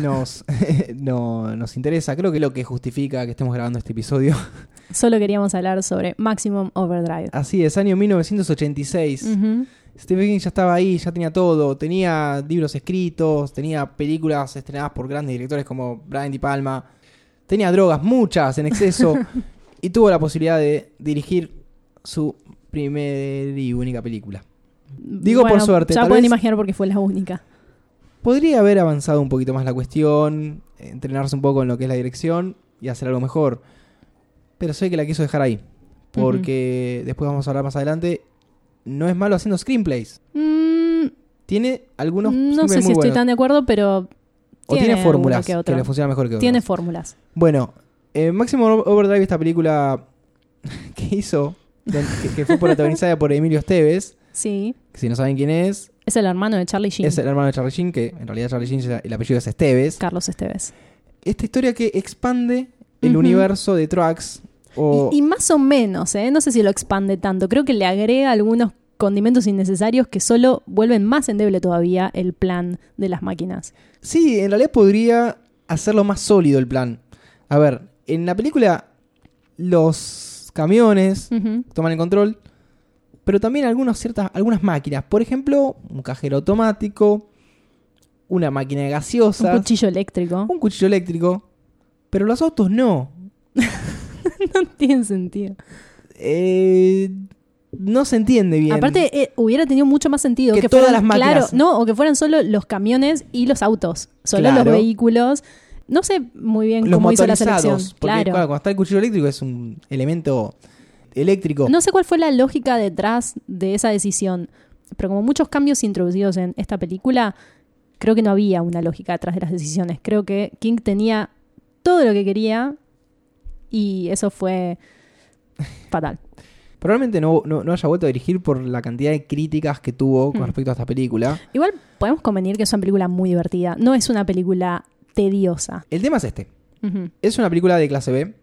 Speaker 2: nos, no, nos interesa. Creo que lo que justifica que estemos grabando este episodio.
Speaker 1: Solo queríamos hablar sobre Maximum Overdrive.
Speaker 2: Así es, año 1986.
Speaker 1: Ujú.
Speaker 2: Stephen King ya estaba ahí, ya tenía todo. Tenía libros escritos, tenía películas estrenadas por grandes directores como Brian De Palma. Tenía drogas, muchas en exceso. y tuvo la posibilidad de dirigir su primera y única película. Digo por suerte,
Speaker 1: Ya pueden
Speaker 2: vez-
Speaker 1: imaginar porque fue la única.
Speaker 2: Podría haber avanzado un poquito más la cuestión, entrenarse un poco en lo que es la dirección y hacer algo mejor. Pero sé que la quiso dejar ahí. Porque después vamos a hablar más adelante. No es malo haciendo screenplays.
Speaker 1: Mm,
Speaker 2: Tiene algunos
Speaker 1: no sé si estoy tan de acuerdo, pero.
Speaker 2: O tiene fórmulas que,
Speaker 1: otro.
Speaker 2: le funcionan mejor que otros.
Speaker 1: Tiene fórmulas.
Speaker 2: Bueno, eh, Máximo Overdrive, esta película que hizo, que, que fue protagonizada por Emilio Esteves,
Speaker 1: Sí.
Speaker 2: que si no saben quién es,
Speaker 1: Es el hermano de Charlie Sheen.
Speaker 2: es el hermano de Charlie Sheen, que en realidad Charlie Sheen es- el apellido es Esteves.
Speaker 1: Carlos Esteves.
Speaker 2: Esta historia que expande el universo de Trucks. O,
Speaker 1: Y, y más o menos, ¿eh? No sé si lo expande tanto. Creo que le agrega algunos condimentos innecesarios que solo vuelven más endeble todavía el plan de las máquinas.
Speaker 2: Sí, en realidad podría hacerlo más sólido el plan. A ver, en la película los camiones toman el control, pero también algunas ciertas algunas máquinas, por ejemplo, un cajero automático, una máquina de
Speaker 1: Un
Speaker 2: gaseosas,
Speaker 1: cuchillo eléctrico.
Speaker 2: un cuchillo eléctrico, pero los autos no.
Speaker 1: no tiene sentido.
Speaker 2: Eh, no se entiende bien.
Speaker 1: Aparte, eh, hubiera tenido mucho más sentido
Speaker 2: Que
Speaker 1: que,
Speaker 2: todas
Speaker 1: fueran,
Speaker 2: las máquinas.
Speaker 1: claro, no, o que fueran solo los camiones y los autos, solo
Speaker 2: Claro.
Speaker 1: los vehículos. No sé muy bien
Speaker 2: los
Speaker 1: cómo hizo la selección.
Speaker 2: motorizados, porque
Speaker 1: Claro.
Speaker 2: claro, cuando está el cuchillo eléctrico es un elemento eléctrico.
Speaker 1: No sé cuál fue la lógica detrás de esa decisión, pero como muchos cambios introducidos en esta película, creo que no había una lógica detrás de las decisiones. Creo que King tenía todo lo que quería y eso fue fatal.
Speaker 2: Probablemente no, no, no haya vuelto a dirigir por la cantidad de críticas que tuvo con
Speaker 1: Hmm.
Speaker 2: respecto a esta película.
Speaker 1: Igual podemos convenir que es una película muy divertida. No es una película tediosa.
Speaker 2: El tema es este. Es una película de clase B,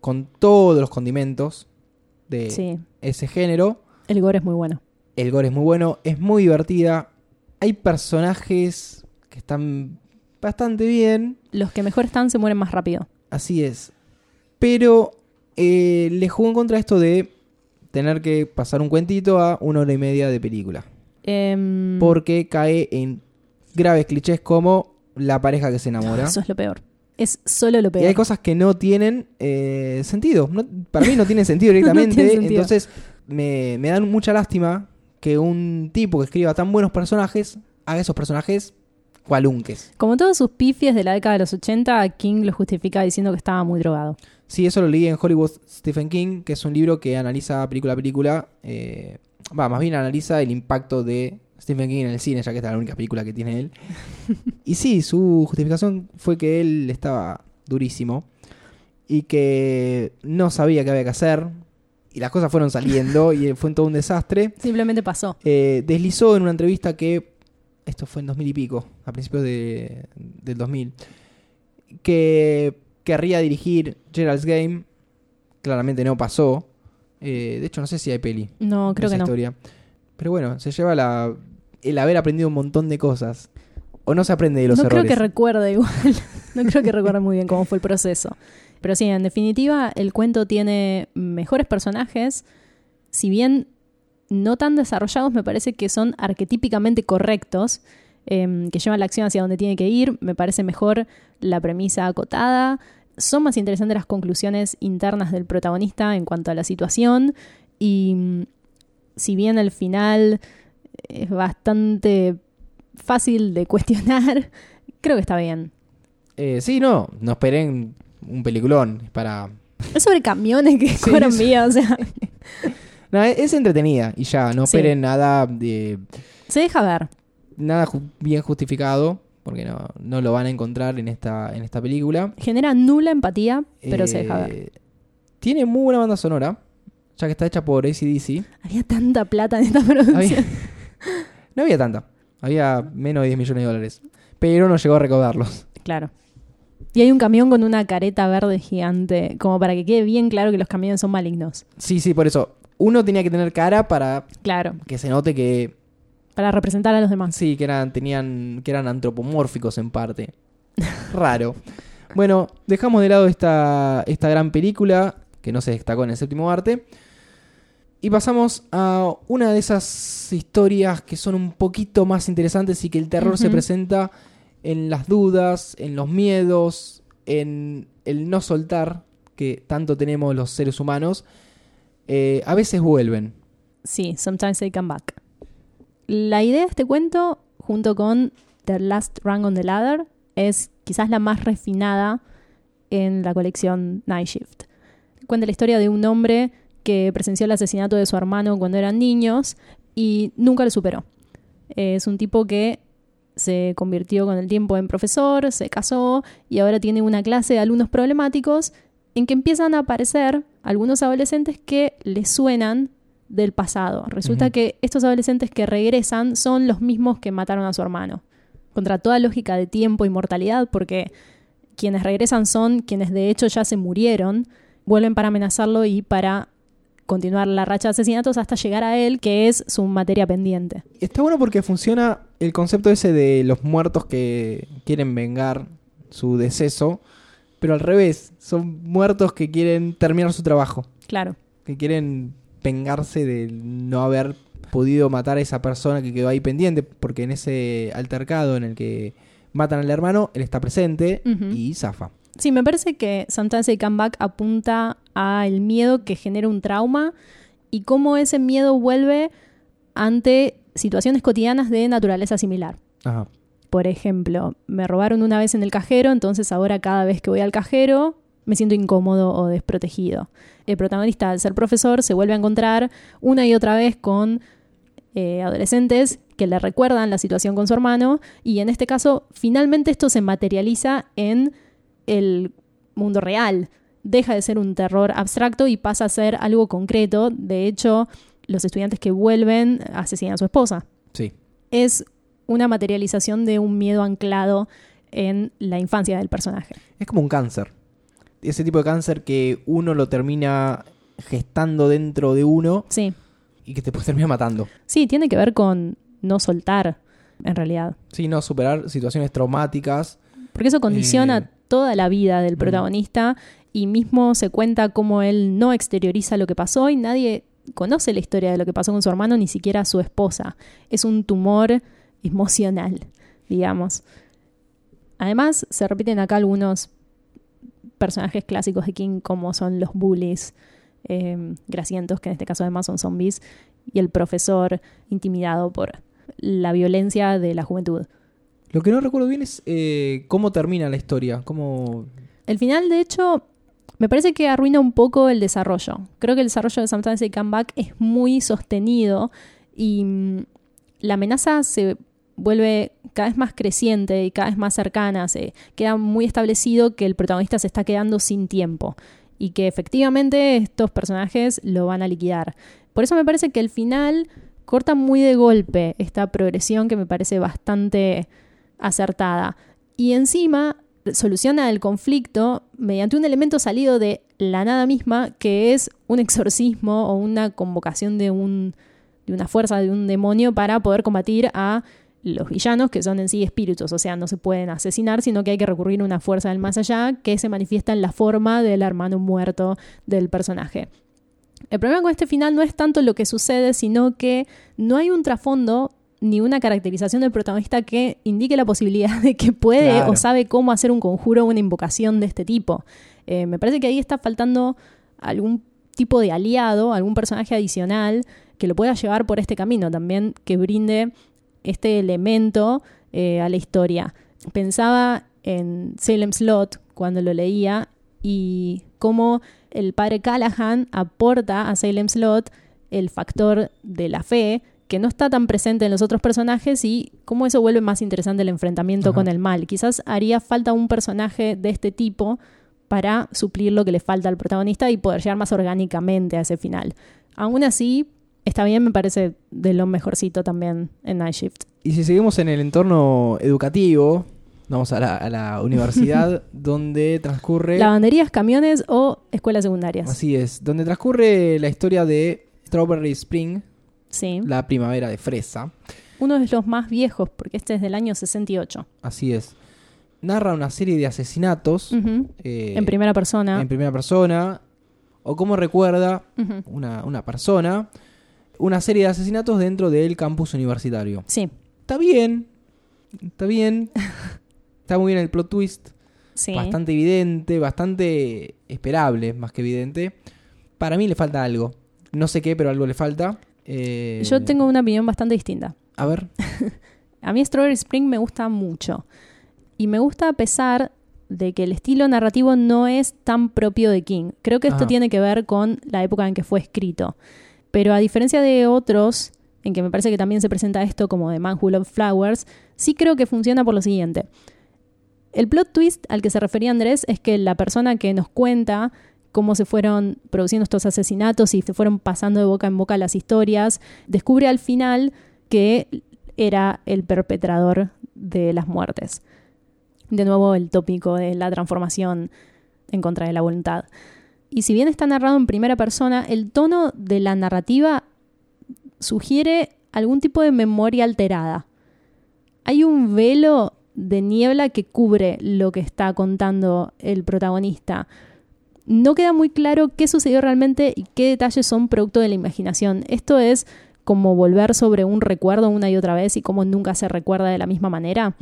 Speaker 2: con todos los condimentos de
Speaker 1: Sí,
Speaker 2: ese género.
Speaker 1: el gore es muy bueno.
Speaker 2: El gore es muy bueno, es muy divertida. Hay personajes que están bastante bien,
Speaker 1: Los que mejor están se mueren más rápido.
Speaker 2: así es. Pero eh, le jugó en contra esto de tener que pasar un cuentito a una hora y media de película.
Speaker 1: Em,
Speaker 2: Porque cae en graves clichés como la pareja que se enamora.
Speaker 1: Eso es lo peor. Es solo lo
Speaker 2: Y
Speaker 1: peor.
Speaker 2: hay cosas que no tienen eh, sentido. No- para mí no tienen sentido directamente.
Speaker 1: sentido.
Speaker 2: Entonces me, me dan mucha lástima que un tipo que escriba tan buenos personajes haga esos personajes cualunques.
Speaker 1: Como todos sus pifies de la década de los 80, King lo justifica diciendo que estaba muy drogado.
Speaker 2: Sí, eso lo leí en Hollywood Stephen King, que es un libro que analiza película a película. eh, Va, más bien analiza el impacto de Stephen King en el cine, ya que esta es la única película que tiene él. y sí, su justificación fue que él estaba durísimo y que no sabía qué había que hacer. Y las cosas fueron saliendo y fue todo un desastre.
Speaker 1: Simplemente pasó.
Speaker 2: Eh, deslizó en una entrevista que, esto fue en 2000 y pico, a principios de, del 2000, que querría dirigir Gerald's Game. Claramente no pasó. Eh, de hecho, no sé si hay peli.
Speaker 1: No, creo
Speaker 2: esa
Speaker 1: que no.
Speaker 2: historia. Pero bueno, se lleva la, el haber aprendido un montón de cosas. O no se aprende de los
Speaker 1: no creo
Speaker 2: errores.
Speaker 1: que recuerde igual. no creo que recuerde muy bien cómo fue el proceso. Pero sí, en definitiva, el cuento tiene mejores personajes. Si bien no tan desarrollados, me parece que son arquetípicamente correctos, em, que llevan la acción hacia donde tiene que ir. Me parece mejor la premisa acotada. Son más interesantes las conclusiones internas del protagonista en cuanto a la situación. Y mm, si bien el final es bastante fácil de cuestionar, creo que está bien.
Speaker 2: Eh, sí, no, no esperen un peliculón para...
Speaker 1: Es sobre camiones que
Speaker 2: Sí,
Speaker 1: cobran vida, o sea,
Speaker 2: No, es, es entretenida y ya, no
Speaker 1: Sí.
Speaker 2: esperen nada de...
Speaker 1: se deja ver.
Speaker 2: nada ju- bien justificado, porque no, no lo van a encontrar en esta, en esta película.
Speaker 1: Genera nula empatía, pero se deja ver.
Speaker 2: Eh, Tiene muy buena banda sonora, ya que está hecha por ACDC.
Speaker 1: Había tanta plata en esta producción.
Speaker 2: Había- no había tanta, había menos de 10 millones de dólares, pero no llegó a recaudarlos.
Speaker 1: Claro. Y hay un camión con una careta verde gigante, como para que quede bien claro que los camiones son malignos.
Speaker 2: Sí, sí, por eso. Uno tenía que tener cara para
Speaker 1: Claro,
Speaker 2: que se note que
Speaker 1: para representar a los demás.
Speaker 2: sí, que eran, tenían, que eran antropomórficos en parte. Raro. Bueno, dejamos de lado esta, esta gran película que no se destacó en el séptimo arte. Y pasamos a una de esas historias que son un poquito más interesantes y que el terror se presenta en las dudas, en los miedos, en el no soltar que tanto tenemos los seres humanos. Eh, a veces vuelven.
Speaker 1: Sí, sometimes they come back. La idea de este cuento, junto con The Last Rung on the Ladder es quizás la más refinada en la colección Night Shift. Cuenta la historia de un hombre que presenció el asesinato de su hermano cuando eran niños y nunca lo superó. Es un tipo que se convirtió con el tiempo en profesor, se casó y ahora tiene una clase de alumnos problemáticos en que empiezan a aparecer algunos adolescentes que le suenan del pasado. Resulta que estos adolescentes que regresan son los mismos que mataron a su hermano. Contra toda lógica de tiempo y mortalidad, porque quienes regresan son quienes de hecho ya se murieron, vuelven para amenazarlo y para continuar la racha de asesinatos hasta llegar a él, que es su materia pendiente.
Speaker 2: Está bueno porque funciona el concepto ese de los muertos que quieren vengar su deceso, pero al revés, son muertos que quieren terminar su trabajo,
Speaker 1: Claro.
Speaker 2: que quieren vengarse de no haber podido matar a esa persona que quedó ahí pendiente, porque en ese altercado en el que matan al hermano, él está presente y zafa.
Speaker 1: Sí, me parece que Sometimes I Come Back apunta a el miedo que genera un trauma y cómo ese miedo vuelve ante situaciones cotidianas de naturaleza similar.
Speaker 2: Ajá.
Speaker 1: Por ejemplo, me robaron una vez en el cajero, entonces ahora cada vez que voy al cajero me siento incómodo o desprotegido. El protagonista, al ser profesor, se vuelve a encontrar una y otra vez con eh, adolescentes que le recuerdan la situación con su hermano y en este caso finalmente esto se materializa en el mundo real. Deja de ser un terror abstracto y pasa a ser algo concreto. De hecho, los estudiantes que vuelven asesinan a su esposa
Speaker 2: Sí.
Speaker 1: es una materialización de un miedo anclado en la infancia del personaje.
Speaker 2: Es como un cáncer. Ese tipo de cáncer que uno lo termina gestando dentro de uno
Speaker 1: Sí,
Speaker 2: y que te puede terminar matando.
Speaker 1: sí, tiene que ver con no soltar, en realidad.
Speaker 2: Sí, no, superar situaciones traumáticas.
Speaker 1: Porque eso condiciona
Speaker 2: Eh,
Speaker 1: toda la vida del protagonista y mismo se cuenta cómo él no exterioriza lo que pasó y nadie conoce la historia de lo que pasó con su hermano, ni siquiera su esposa. Es un tumor emocional, digamos. Además, se repiten acá algunos personajes clásicos de King, como son los bullies eh, grasientos, que en este caso además son zombies, y el profesor intimidado por la violencia de la juventud.
Speaker 2: Lo que no recuerdo bien es eh, cómo termina la historia. Cómo...
Speaker 1: El final, de hecho, me parece que arruina un poco el desarrollo. Creo que el desarrollo de Sometimes I Come Back es muy sostenido y mm, la amenaza se vuelve cada vez más creciente y cada vez más cercana. Se queda muy establecido que el protagonista se está quedando sin tiempo y que efectivamente estos personajes lo van a liquidar. Por eso me parece que el final corta muy de golpe esta progresión que me parece bastante acertada. Y encima soluciona el conflicto mediante un elemento salido de la nada misma, que es un exorcismo o una convocación de, un, de una fuerza, de un demonio para poder combatir a los villanos, que son en sí espíritus, o sea, no se pueden asesinar, sino que hay que recurrir a una fuerza del más allá que se manifiesta en la forma del hermano muerto del personaje. El problema con este final no es tanto lo que sucede, sino que no hay un trasfondo ni una caracterización del protagonista que indique la posibilidad de que puede
Speaker 2: Claro.
Speaker 1: o sabe cómo hacer un conjuro o una invocación de este tipo. Eh, me parece que ahí está faltando algún tipo de aliado, algún personaje adicional que lo pueda llevar por este camino también, que brinde este elemento eh, a la historia. Pensaba en Salem Slot cuando lo leía y cómo el padre Callahan aporta a Salem Slot el factor de la fe que no está tan presente en los otros personajes y cómo eso vuelve más interesante el enfrentamiento
Speaker 2: Ajá.
Speaker 1: con el mal. Quizás haría falta un personaje de este tipo para suplir lo que le falta al protagonista y poder llegar más orgánicamente a ese final. Aún así, está bien, me parece de lo mejorcito también en Night Shift.
Speaker 2: Y si seguimos en el entorno educativo, vamos a la, a la universidad donde transcurre...
Speaker 1: Lavanderías, camiones o escuelas secundarias.
Speaker 2: Así es, donde transcurre la historia de Strawberry Spring,
Speaker 1: Sí.
Speaker 2: la primavera de fresa.
Speaker 1: Uno de los más viejos, porque este es del año 68.
Speaker 2: Así es. Narra una serie de asesinatos eh,
Speaker 1: En primera persona.
Speaker 2: en primera persona, o como recuerda una, una persona, una serie de asesinatos dentro del campus universitario.
Speaker 1: Sí,
Speaker 2: Está bien, está bien, está muy bien el plot twist,
Speaker 1: sí.
Speaker 2: bastante evidente, bastante esperable, más que evidente. Para mí le falta algo. No sé qué, pero algo le falta. Eh,
Speaker 1: Yo tengo una opinión bastante distinta.
Speaker 2: A ver,
Speaker 1: A mí Strawberry Spring me gusta mucho. Y me gusta a pesar de que el estilo narrativo no es tan propio de King. Creo que esto
Speaker 2: Ajá.
Speaker 1: tiene que ver con la época en que fue escrito. Pero a diferencia de otros, en que me parece que también se presenta esto como de Man Who Loved Flowers, sí creo que funciona por lo siguiente. El plot twist al que se refería Andrés es que la persona que nos cuenta cómo se fueron produciendo estos asesinatos y se fueron pasando de boca en boca las historias, descubre al final que era el perpetrador de las muertes. De nuevo el tópico de la transformación en contra de la voluntad. Y si bien está narrado en primera persona, el tono de la narrativa sugiere algún tipo de memoria alterada. Hay un velo de niebla que cubre lo que está contando el protagonista. No queda muy claro qué sucedió realmente y qué detalles son producto de la imaginación. Esto es como volver sobre un recuerdo una y otra vez y cómo nunca se recuerda de la misma manera.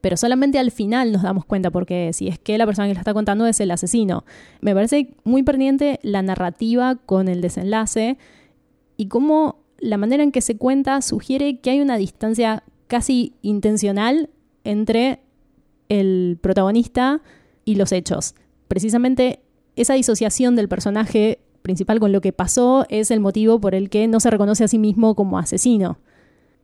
Speaker 1: Pero solamente al final nos damos cuenta porque si es que la persona que lo está contando es el asesino. Me parece muy pertinente la narrativa con el desenlace y cómo la manera en que se cuenta sugiere que hay una distancia casi intencional entre el protagonista y los hechos. Precisamente esa disociación del personaje principal con lo que pasó es el motivo por el que no se reconoce a sí mismo como asesino.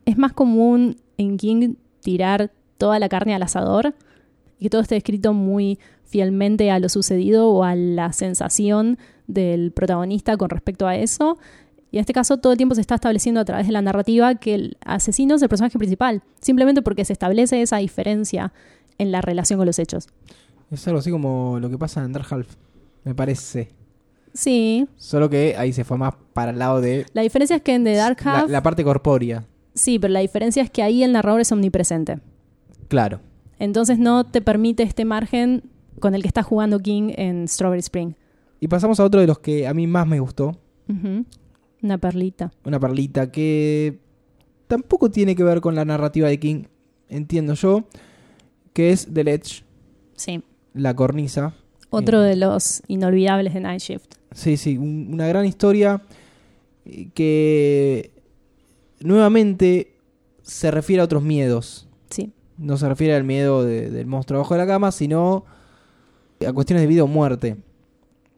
Speaker 1: Es más común en King tirar toda la carne al asador y que todo esté escrito muy fielmente a lo sucedido o a la sensación del protagonista con respecto a eso. Y en este caso todo el tiempo se está estableciendo a través de la narrativa que el asesino es el personaje principal, simplemente porque se establece esa diferencia en la relación con los hechos.
Speaker 2: Es algo así como lo que pasa en Dark Half, me parece.
Speaker 1: Sí,
Speaker 2: Solo que ahí se fue más para el lado de
Speaker 1: la diferencia es que en The Dark Half,
Speaker 2: la parte corpórea.
Speaker 1: sí, pero la diferencia es que ahí el narrador es omnipresente.
Speaker 2: Claro.
Speaker 1: Entonces no te permite este margen con el que está jugando King en Strawberry Spring.
Speaker 2: Y pasamos a otro de los que a mí más me gustó.
Speaker 1: Una perlita.
Speaker 2: Una perlita que tampoco tiene que ver con la narrativa de King, entiendo yo, que es The Ledge,
Speaker 1: Sí.
Speaker 2: la cornisa.
Speaker 1: Otro
Speaker 2: Eh.
Speaker 1: de los inolvidables de Night Shift.
Speaker 2: Sí, sí, un- una gran historia eh, que nuevamente se refiere a otros miedos.
Speaker 1: Sí.
Speaker 2: No se refiere al miedo de- del monstruo abajo de la cama, sino a cuestiones de vida o muerte.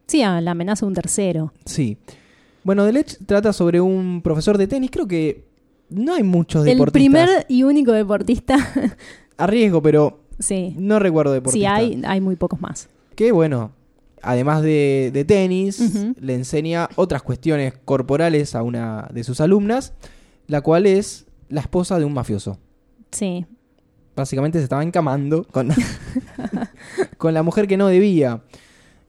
Speaker 1: Sí, a la amenaza de un tercero.
Speaker 2: Sí. Bueno, The Ledge trata sobre un profesor de tenis. Creo que no hay muchos
Speaker 1: El
Speaker 2: deportistas.
Speaker 1: primer y único deportista.
Speaker 2: A riesgo, pero
Speaker 1: sí.
Speaker 2: no recuerdo
Speaker 1: Sí,
Speaker 2: deportistas.
Speaker 1: hay, hay muy pocos más.
Speaker 2: Que bueno, además de, de tenis, le enseña otras cuestiones corporales a una de sus alumnas, la cual es la esposa de un mafioso.
Speaker 1: Sí.
Speaker 2: Básicamente se estaba encamando con, con la mujer que no debía.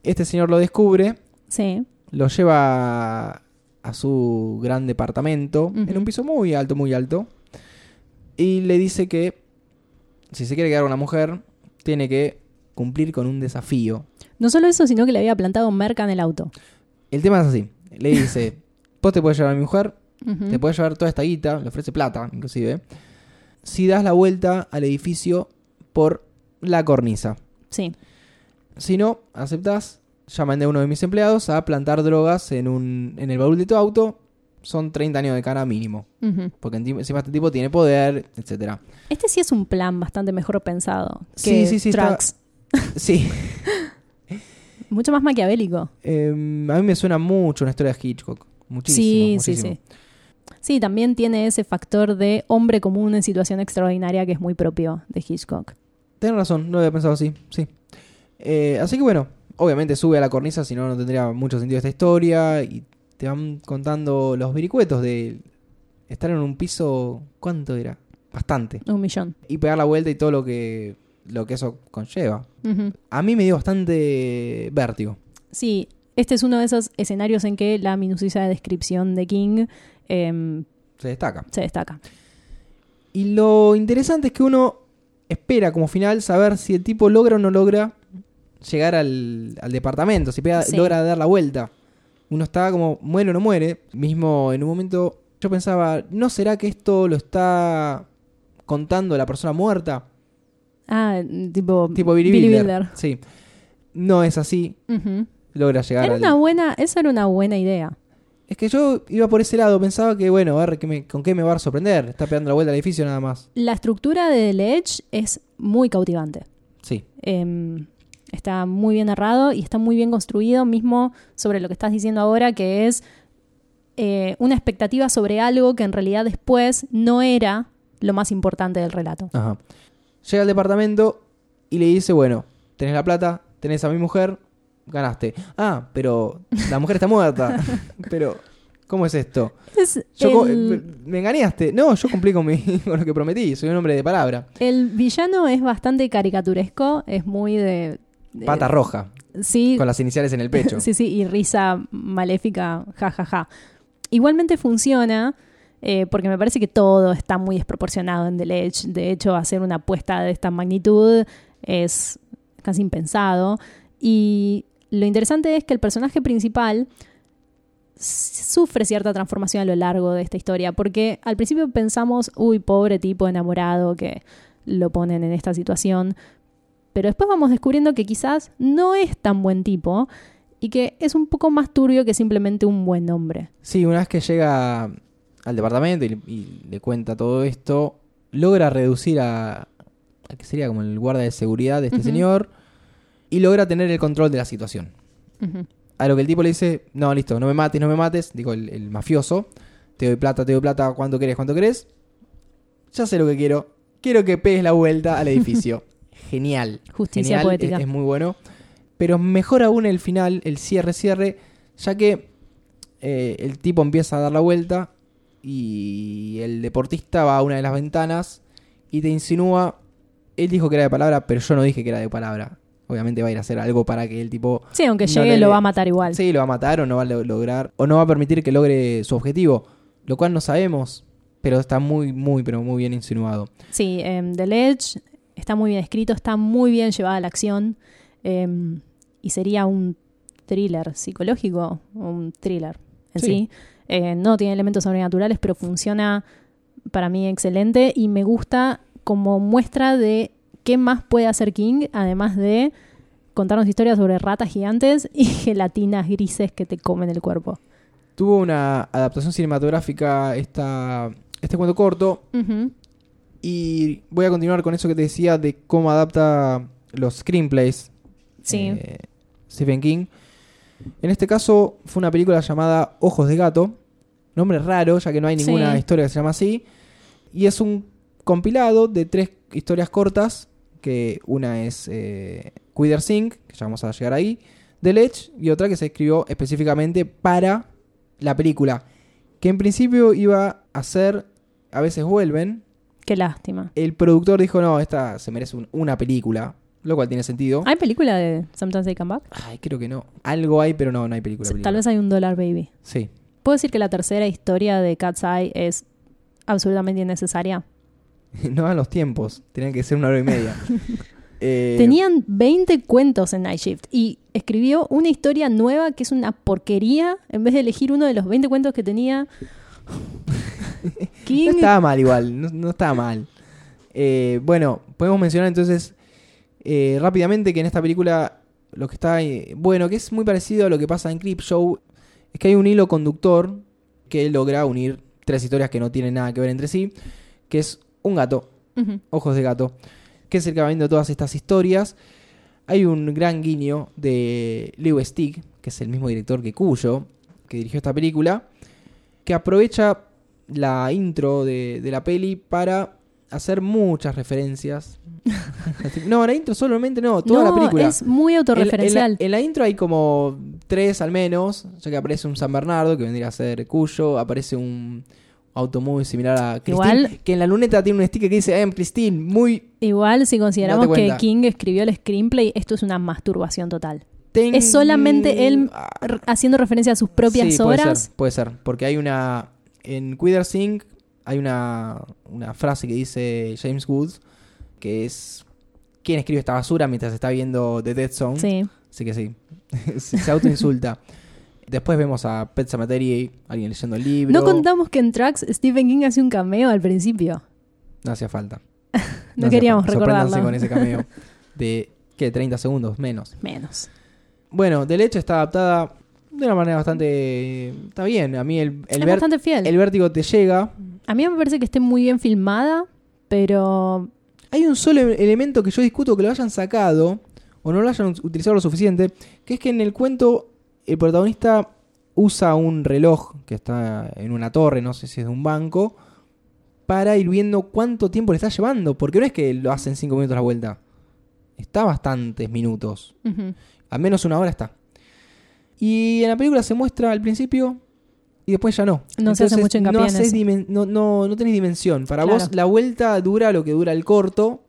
Speaker 2: Este señor lo descubre,
Speaker 1: Sí.
Speaker 2: lo lleva a su gran departamento, en un piso muy alto, muy alto, y le dice que si se quiere quedar con la mujer, tiene que cumplir con un desafío.
Speaker 1: No solo eso, sino que le había plantado merca en el auto.
Speaker 2: El tema es así. Le dice, vos te puedes llevar a mi mujer, te puedes llevar toda esta guita, le ofrece plata, inclusive, si das la vuelta al edificio por la cornisa.
Speaker 1: Sí.
Speaker 2: Si no, aceptás, ya mandé a uno de mis empleados a plantar drogas en, un, en el baúl de tu auto. Son 30 años de cara mínimo. Porque encima este tipo tiene poder, etcétera.
Speaker 1: Este sí es un plan bastante mejor pensado que
Speaker 2: Sí, sí, sí, está-
Speaker 1: Trucks.
Speaker 2: Sí.
Speaker 1: Mucho más maquiavélico.
Speaker 2: Eh, a mí me suena mucho una historia de Hitchcock. Muchísimo.
Speaker 1: sí,
Speaker 2: muchísimo.
Speaker 1: sí, sí. Sí, también tiene ese factor de hombre común en situación extraordinaria que es muy propio de Hitchcock.
Speaker 2: Tienes razón, no había pensado así, sí. Eh, así que bueno, obviamente sube a la cornisa, si no, no tendría mucho sentido esta historia. Y te van contando los vericuetos de estar en un piso. ¿Cuánto era? Bastante.
Speaker 1: Un millón.
Speaker 2: Y pegar la vuelta y todo lo que, lo que eso conlleva. A mí me dio bastante vértigo.
Speaker 1: Sí, este es uno de esos escenarios en que la minuciosa descripción de King em,
Speaker 2: Se destaca.
Speaker 1: se destaca.
Speaker 2: Y lo interesante es que uno espera como final saber si el tipo logra o no logra llegar al, al departamento, si pega-
Speaker 1: Sí.
Speaker 2: logra dar la vuelta. Uno está como muere o no muere. Mismo en un momento yo pensaba, ¿no será que esto lo está contando la persona muerta?
Speaker 1: Ah, tipo,
Speaker 2: Tipo Billy,
Speaker 1: Billy.
Speaker 2: Wilder. Sí. No es así.
Speaker 1: Ujú.
Speaker 2: Logra llegar
Speaker 1: Era
Speaker 2: al...
Speaker 1: una buena, esa era una buena idea.
Speaker 2: Es que yo iba por ese lado, pensaba que, bueno, a ver ¿qué me- con qué me va a sorprender. Está pegando la vuelta al edificio nada más.
Speaker 1: La estructura de The Edge es muy cautivante.
Speaker 2: Sí.
Speaker 1: Em, está muy bien narrado y está muy bien construido, mismo sobre lo que estás diciendo ahora, que es eh, una expectativa sobre algo que en realidad después no era lo más importante del relato.
Speaker 2: Ajá. Llega al departamento y le dice, bueno, tenés la plata, tenés a mi mujer, ganaste. Ah, pero la mujer está muerta. pero, ¿cómo es esto?
Speaker 1: Es
Speaker 2: Yo
Speaker 1: el,
Speaker 2: eh, me engañaste. No, yo cumplí con, mi, con lo que prometí. Soy un hombre de palabra.
Speaker 1: el villano es bastante caricaturesco, es muy de... de-
Speaker 2: Pata roja,
Speaker 1: Sí,
Speaker 2: con las iniciales en el pecho.
Speaker 1: sí, sí, y risa maléfica, jajaja. Ja, ja. Igualmente funciona, eh, porque me parece que todo está muy desproporcionado en The Ledge. De hecho, hacer una apuesta de esta magnitud es casi impensado. Y lo interesante es que el personaje principal sufre cierta transformación a lo largo de esta historia, porque al principio pensamos, uy, pobre tipo enamorado que lo ponen en esta situación, pero después vamos descubriendo que quizás no es tan buen tipo y que es un poco más turbio que simplemente un buen hombre.
Speaker 2: Sí, una vez que llega al departamento y, y le cuenta todo esto, logra reducir a, a que sería como el guardia de seguridad de este señor y logra tener el control de la situación. A lo que el tipo le dice, no, listo, no me mates, no me mates, digo, el, el mafioso, te doy plata, te doy plata, ¿cuánto querés, cuánto querés? Ya sé lo que quiero, quiero que pegues la vuelta al edificio. Genial.
Speaker 1: Justicia
Speaker 2: Genial,
Speaker 1: poética.
Speaker 2: Es, es muy bueno. Pero mejor aún el final, el cierre, cierre, ya que eh, el tipo empieza a dar la vuelta y el deportista va a una de las ventanas y te insinúa, él dijo que era de palabra, pero yo no dije que era de palabra. Obviamente va a ir a hacer algo para que el tipo
Speaker 1: Sí, aunque
Speaker 2: No
Speaker 1: llegue
Speaker 2: le-
Speaker 1: lo va a matar igual.
Speaker 2: Sí, lo va a matar o no va a lo- lograr, o no va a permitir que logre su objetivo, lo cual no sabemos, pero está muy, muy, pero muy bien insinuado.
Speaker 1: Sí, em, The Ledge está muy bien escrito, está muy bien llevada a la acción em, y sería un thriller psicológico, un thriller en sí.
Speaker 2: Sí.
Speaker 1: Eh, no tiene elementos sobrenaturales, pero funciona para mí excelente y me gusta como muestra de qué más puede hacer King, además de contarnos historias sobre ratas gigantes y gelatinas grises que te comen el cuerpo.
Speaker 2: Tuvo una adaptación cinematográfica esta, este cuento corto y voy a continuar con eso que te decía de cómo adapta los screenplays
Speaker 1: Sí.
Speaker 2: eh, Stephen King. En este caso fue una película llamada Ojos de Gato. Nombre raro, ya que no hay
Speaker 1: Sí.
Speaker 2: ninguna historia que se llama así. Y es un compilado de tres historias cortas. Que una es eh, Quider que ya vamos a llegar ahí. The Ledge. Y otra que se escribió específicamente para la película. Que en principio iba a ser A veces vuelven.
Speaker 1: Qué lástima.
Speaker 2: El productor dijo, no, esta se merece un- una película. Lo cual tiene sentido.
Speaker 1: ¿Hay película de Sometimes They Come Back?
Speaker 2: Ay, creo que no. Algo hay, pero no, no hay película.
Speaker 1: Tal
Speaker 2: película.
Speaker 1: vez hay un Dollar Baby.
Speaker 2: Sí.
Speaker 1: ¿Puedo decir que la tercera historia de Cat's Eye es absolutamente innecesaria?
Speaker 2: no dan los tiempos. Tenían que ser una hora y media. Eh,
Speaker 1: Tenían 20 cuentos en Night Shift y escribió una historia nueva que es una porquería en vez de elegir uno de los 20 cuentos que tenía.
Speaker 2: No estaba mal igual. No, no estaba mal. Eh, bueno, podemos mencionar entonces eh, rápidamente que en esta película lo que está eh, bueno, que es muy parecido a lo que pasa en Creep Show, es que hay un hilo conductor que logra unir tres historias que no tienen nada que ver entre sí, que es un gato. Ojos de Gato, que es el que va viendo todas estas historias. Hay un gran guiño de Leo Stick, que es el mismo director que Cuyo, que dirigió esta película, que aprovecha la intro de, de la peli para hacer muchas referencias. no, la intro solamente no, toda la película.
Speaker 1: es muy
Speaker 2: En-
Speaker 1: autorreferencial.
Speaker 2: En, la, en la intro hay como tres al menos, ya que aparece un San Bernardo que vendría a ser Cuyo, aparece un automóvil similar a Christine, que en la luneta tiene un sticker que dice I am Christine, muy...
Speaker 1: Igual, si consideramos que. King escribió el screenplay, esto es una masturbación total.
Speaker 2: ten-
Speaker 1: Es solamente él
Speaker 2: Ah,
Speaker 1: haciendo referencia a sus propias
Speaker 2: sí, puede
Speaker 1: obras.
Speaker 2: ser, puede ser, porque hay una... En Quider Sing hay una, una frase que dice James Woods, que es... ¿Quién escribe esta basura mientras está viendo The Dead Zone?
Speaker 1: Sí.
Speaker 2: Así que sí, se autoinsulta. Después vemos a Pet Cemetery, alguien leyendo el libro.
Speaker 1: No contamos que en Tracks Stephen King hace un cameo al principio.
Speaker 2: No hacía falta.
Speaker 1: No, queríamos.
Speaker 2: Sorpréndanse
Speaker 1: recordarlo.
Speaker 2: con ese cameo de, ¿qué? 30 segundos menos.
Speaker 1: Menos.
Speaker 2: Bueno, de leche está adaptada de una manera bastante... Está bien, a mí el, el,
Speaker 1: es
Speaker 2: ver-
Speaker 1: bastante fiel.
Speaker 2: el vértigo te llega.
Speaker 1: A mí me parece que esté muy bien filmada, pero
Speaker 2: Hay un solo e- elemento que yo discuto que lo hayan sacado o no lo hayan utilizado lo suficiente, que es que en el cuento el protagonista usa un reloj que está en una torre, no sé si es de un banco, para ir viendo cuánto tiempo le está llevando, porque no es que lo hace en 5 minutos la vuelta. Está bastantes minutos. Al menos una hora está. Y en la película se muestra al principio y después ya no.
Speaker 1: No se hace mucho hincapié
Speaker 2: no,
Speaker 1: en eso.
Speaker 2: dimen- no, no, no tenés dimensión. Para
Speaker 1: Claro.
Speaker 2: vos la vuelta dura lo que dura el corto. O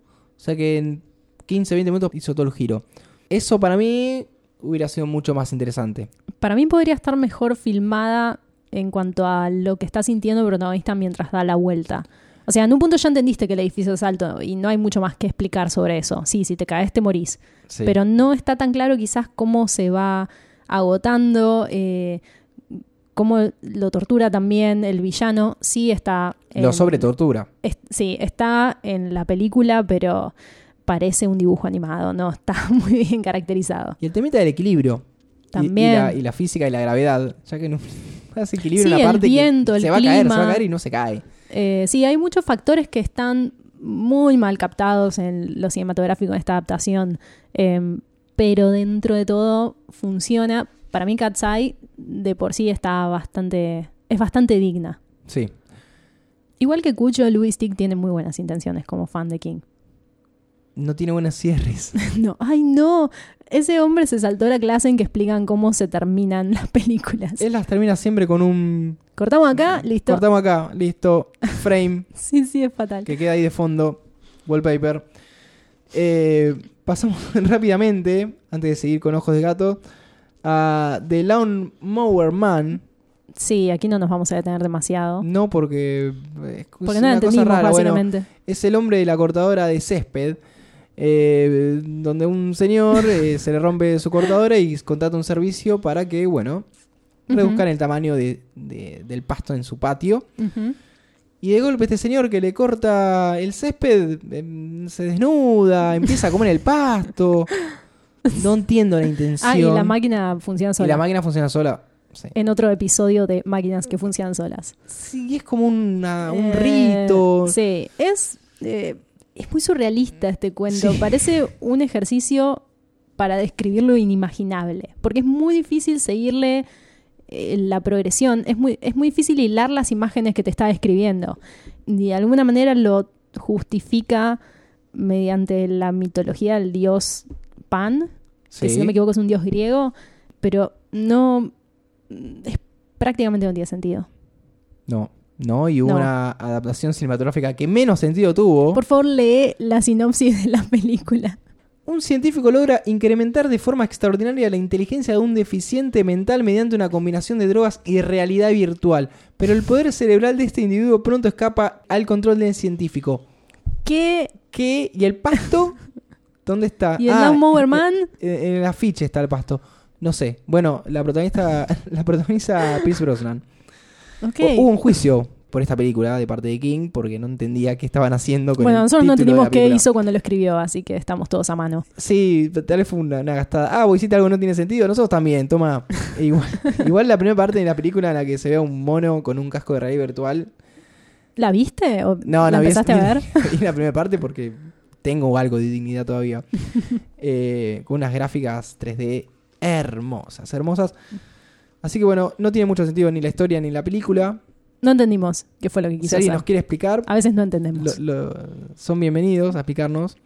Speaker 2: sea que en 15, 20 minutos hizo todo el giro. Eso para mí hubiera sido mucho más interesante.
Speaker 1: para mí podría estar mejor filmada en cuanto a lo que está sintiendo el protagonista mientras da la vuelta. O sea, en un punto ya entendiste que el edificio es alto y no hay mucho más que explicar sobre eso. Sí, si te caes te morís.
Speaker 2: Sí.
Speaker 1: Pero no está tan claro quizás cómo se va agotando, eh, cómo lo tortura también el villano. Sí está...
Speaker 2: lo
Speaker 1: en-
Speaker 2: sobre tortura.
Speaker 1: es- sí, está en la película, pero parece un dibujo animado, no está muy bien caracterizado.
Speaker 2: Y el temita del equilibrio.
Speaker 1: También.
Speaker 2: Y, la, y la física y la gravedad. Ya que no hace equilibrio
Speaker 1: Sí,
Speaker 2: en una
Speaker 1: el
Speaker 2: parte que
Speaker 1: viento, el
Speaker 2: se va a caer, se va a caer y no se cae.
Speaker 1: Eh, sí, hay muchos factores que están muy mal captados en lo cinematográfico en esta adaptación, eh, pero dentro de todo funciona. Para mí, Cat's Eye de por sí está bastante, es bastante digna.
Speaker 2: Sí.
Speaker 1: Igual que Cucho, Louis Stick tiene muy buenas intenciones como fan de King.
Speaker 2: No tiene buenos cierres.
Speaker 1: No, ay no, ese hombre se saltó la clase en que explican cómo se terminan las películas.
Speaker 2: Él las termina siempre con un
Speaker 1: Cortamos acá, listo.
Speaker 2: Cortamos acá, listo. Frame
Speaker 1: Sí, sí, es fatal.
Speaker 2: que queda ahí de fondo. Wallpaper. Eh, pasamos rápidamente, antes de seguir con Ojos de Gato, a The Lawn Mower Man.
Speaker 1: Sí, aquí no nos vamos a detener demasiado.
Speaker 2: No porque es
Speaker 1: Porque no
Speaker 2: una cosa rara. Bueno,
Speaker 1: básicamente.
Speaker 2: es el hombre de la cortadora de césped. eh, donde un señor eh, se le rompe su cortadora y contrata un servicio para que, bueno, reduzcan el tamaño de- de- del pasto en su patio. Y de golpe este señor que le corta el césped em, se desnuda, empieza a comer el pasto. No entiendo la intención.
Speaker 1: Ah, y la máquina funciona
Speaker 2: Y
Speaker 1: sola.
Speaker 2: la máquina funciona sola. Sí.
Speaker 1: en otro episodio de máquinas que funcionan solas.
Speaker 2: Sí, es como una- un
Speaker 1: Eh,
Speaker 2: rito.
Speaker 1: Sí, es, eh, es muy surrealista este cuento.
Speaker 2: Sí.
Speaker 1: Parece un ejercicio para describir lo inimaginable. Porque es muy difícil seguirle eh, la progresión. Es muy, es muy difícil hilar las imágenes que te está describiendo. De alguna manera lo justifica mediante la mitología del dios Pan, que si no me equivoco es un dios griego, pero no es prácticamente no tiene sentido.
Speaker 2: No, no, y hubo
Speaker 1: No.
Speaker 2: una adaptación cinematográfica que menos sentido tuvo.
Speaker 1: Por favor, lee la sinopsis de la película.
Speaker 2: Un científico logra incrementar de forma extraordinaria la inteligencia de un deficiente mental mediante una combinación de drogas y realidad virtual. Pero el poder cerebral de este individuo pronto escapa al control del científico.
Speaker 1: ¿Qué?
Speaker 2: ¿Qué? ¿Y el pasto? ¿Dónde está?
Speaker 1: ¿Y el
Speaker 2: Ah,
Speaker 1: Lawnmower Man?
Speaker 2: En, en el afiche está el pasto. No sé. Bueno, la protagonista la protagoniza Pierce Brosnan.
Speaker 1: Ok.
Speaker 2: Hu- Hubo un juicio por esta película de parte de King porque no entendía qué estaban haciendo con
Speaker 1: Bueno,
Speaker 2: el
Speaker 1: nosotros no entendimos
Speaker 2: la
Speaker 1: qué hizo cuando lo escribió, así que estamos todos a mano.
Speaker 2: Sí, tal vez fue una, una gastada. Ah, vos hiciste algo que no tiene sentido. Nosotros también, toma. E igual, igual la primera parte de la película en la que se ve a un mono con un casco de realidad virtual.
Speaker 1: ¿La viste? ¿O
Speaker 2: No,
Speaker 1: ¿La
Speaker 2: vi-
Speaker 1: empezaste a ver?
Speaker 2: vi la primera parte porque tengo algo de dignidad todavía. Eh, con unas gráficas 3D hermosas, hermosas. Así que bueno, no tiene mucho sentido ni la historia ni la película.
Speaker 1: No entendimos qué fue lo que
Speaker 2: Si
Speaker 1: quiso
Speaker 2: alguien
Speaker 1: hacer.
Speaker 2: nos quiere explicar,
Speaker 1: A veces no entendemos.
Speaker 2: lo- lo- son bienvenidos a explicarnos.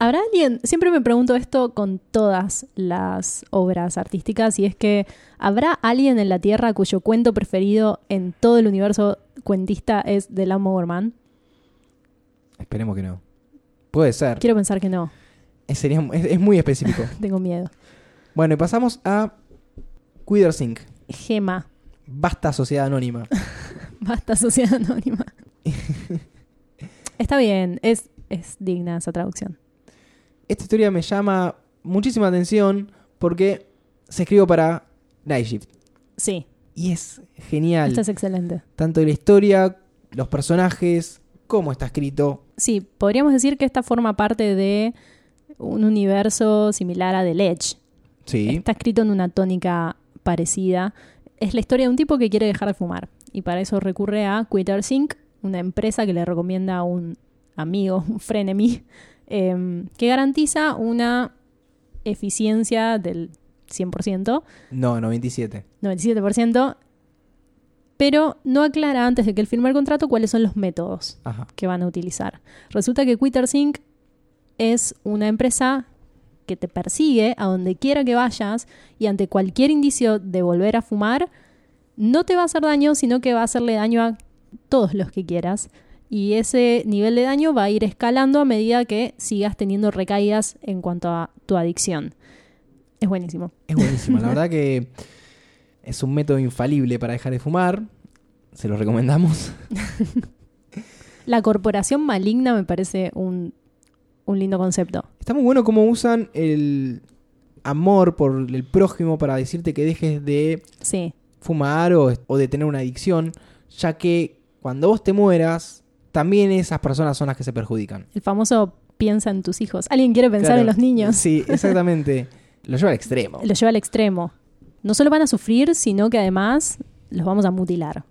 Speaker 1: ¿Habrá alguien? Siempre me pregunto esto con todas las obras artísticas y es que ¿habrá alguien en la Tierra cuyo cuento preferido en todo el universo cuentista es The Lawnmower Man?
Speaker 2: Esperemos que no. Puede ser.
Speaker 1: Quiero pensar que no.
Speaker 2: Es, sería- es- es muy específico.
Speaker 1: Tengo miedo.
Speaker 2: Bueno, y pasamos a Queers Inc.
Speaker 1: Gema.
Speaker 2: Basta Sociedad Anónima.
Speaker 1: Basta, Sociedad Anónima. Está bien, es, es digna esa traducción.
Speaker 2: Esta historia me llama muchísima atención porque se escribió para Night Shift.
Speaker 1: Sí,
Speaker 2: Y es genial.
Speaker 1: esta es excelente.
Speaker 2: Tanto la historia, los personajes, cómo está escrito.
Speaker 1: Sí, podríamos decir que esta forma parte de un universo similar a The Ledge.
Speaker 2: Sí.
Speaker 1: Está escrito en una tónica parecida. Es la historia de un tipo que quiere dejar de fumar y para eso recurre a Quitters Inc., una empresa que le recomienda a un amigo, un frenemy, em, que garantiza una eficiencia del 100%,
Speaker 2: No, 97.
Speaker 1: 97%, pero no aclara antes de que él firme el contrato cuáles son los métodos
Speaker 2: Ajá.
Speaker 1: que van a utilizar. Resulta que Quitters Inc. es una empresa que te persigue a donde quiera que vayas y ante cualquier indicio de volver a fumar, no te va a hacer daño, sino que va a hacerle daño a todos los que quieras. Y ese nivel de daño va a ir escalando a medida que sigas teniendo recaídas en cuanto a tu adicción. Es buenísimo.
Speaker 2: Es buenísimo. La verdad que es un método infalible para dejar de fumar. Se lo recomendamos.
Speaker 1: La corporación maligna me parece un, un lindo concepto.
Speaker 2: Está muy bueno cómo usan el amor por el prójimo para decirte que dejes de
Speaker 1: Sí,
Speaker 2: fumar o, o de tener una adicción, ya que cuando vos te mueras, también esas personas son las que se perjudican.
Speaker 1: el famoso piensa en tus hijos. ¿Alguien quiere pensar
Speaker 2: Claro.
Speaker 1: en los niños?
Speaker 2: Sí, exactamente. Lo lleva al extremo.
Speaker 1: Lo lleva al extremo. No solo van a sufrir, sino que además los vamos a mutilar.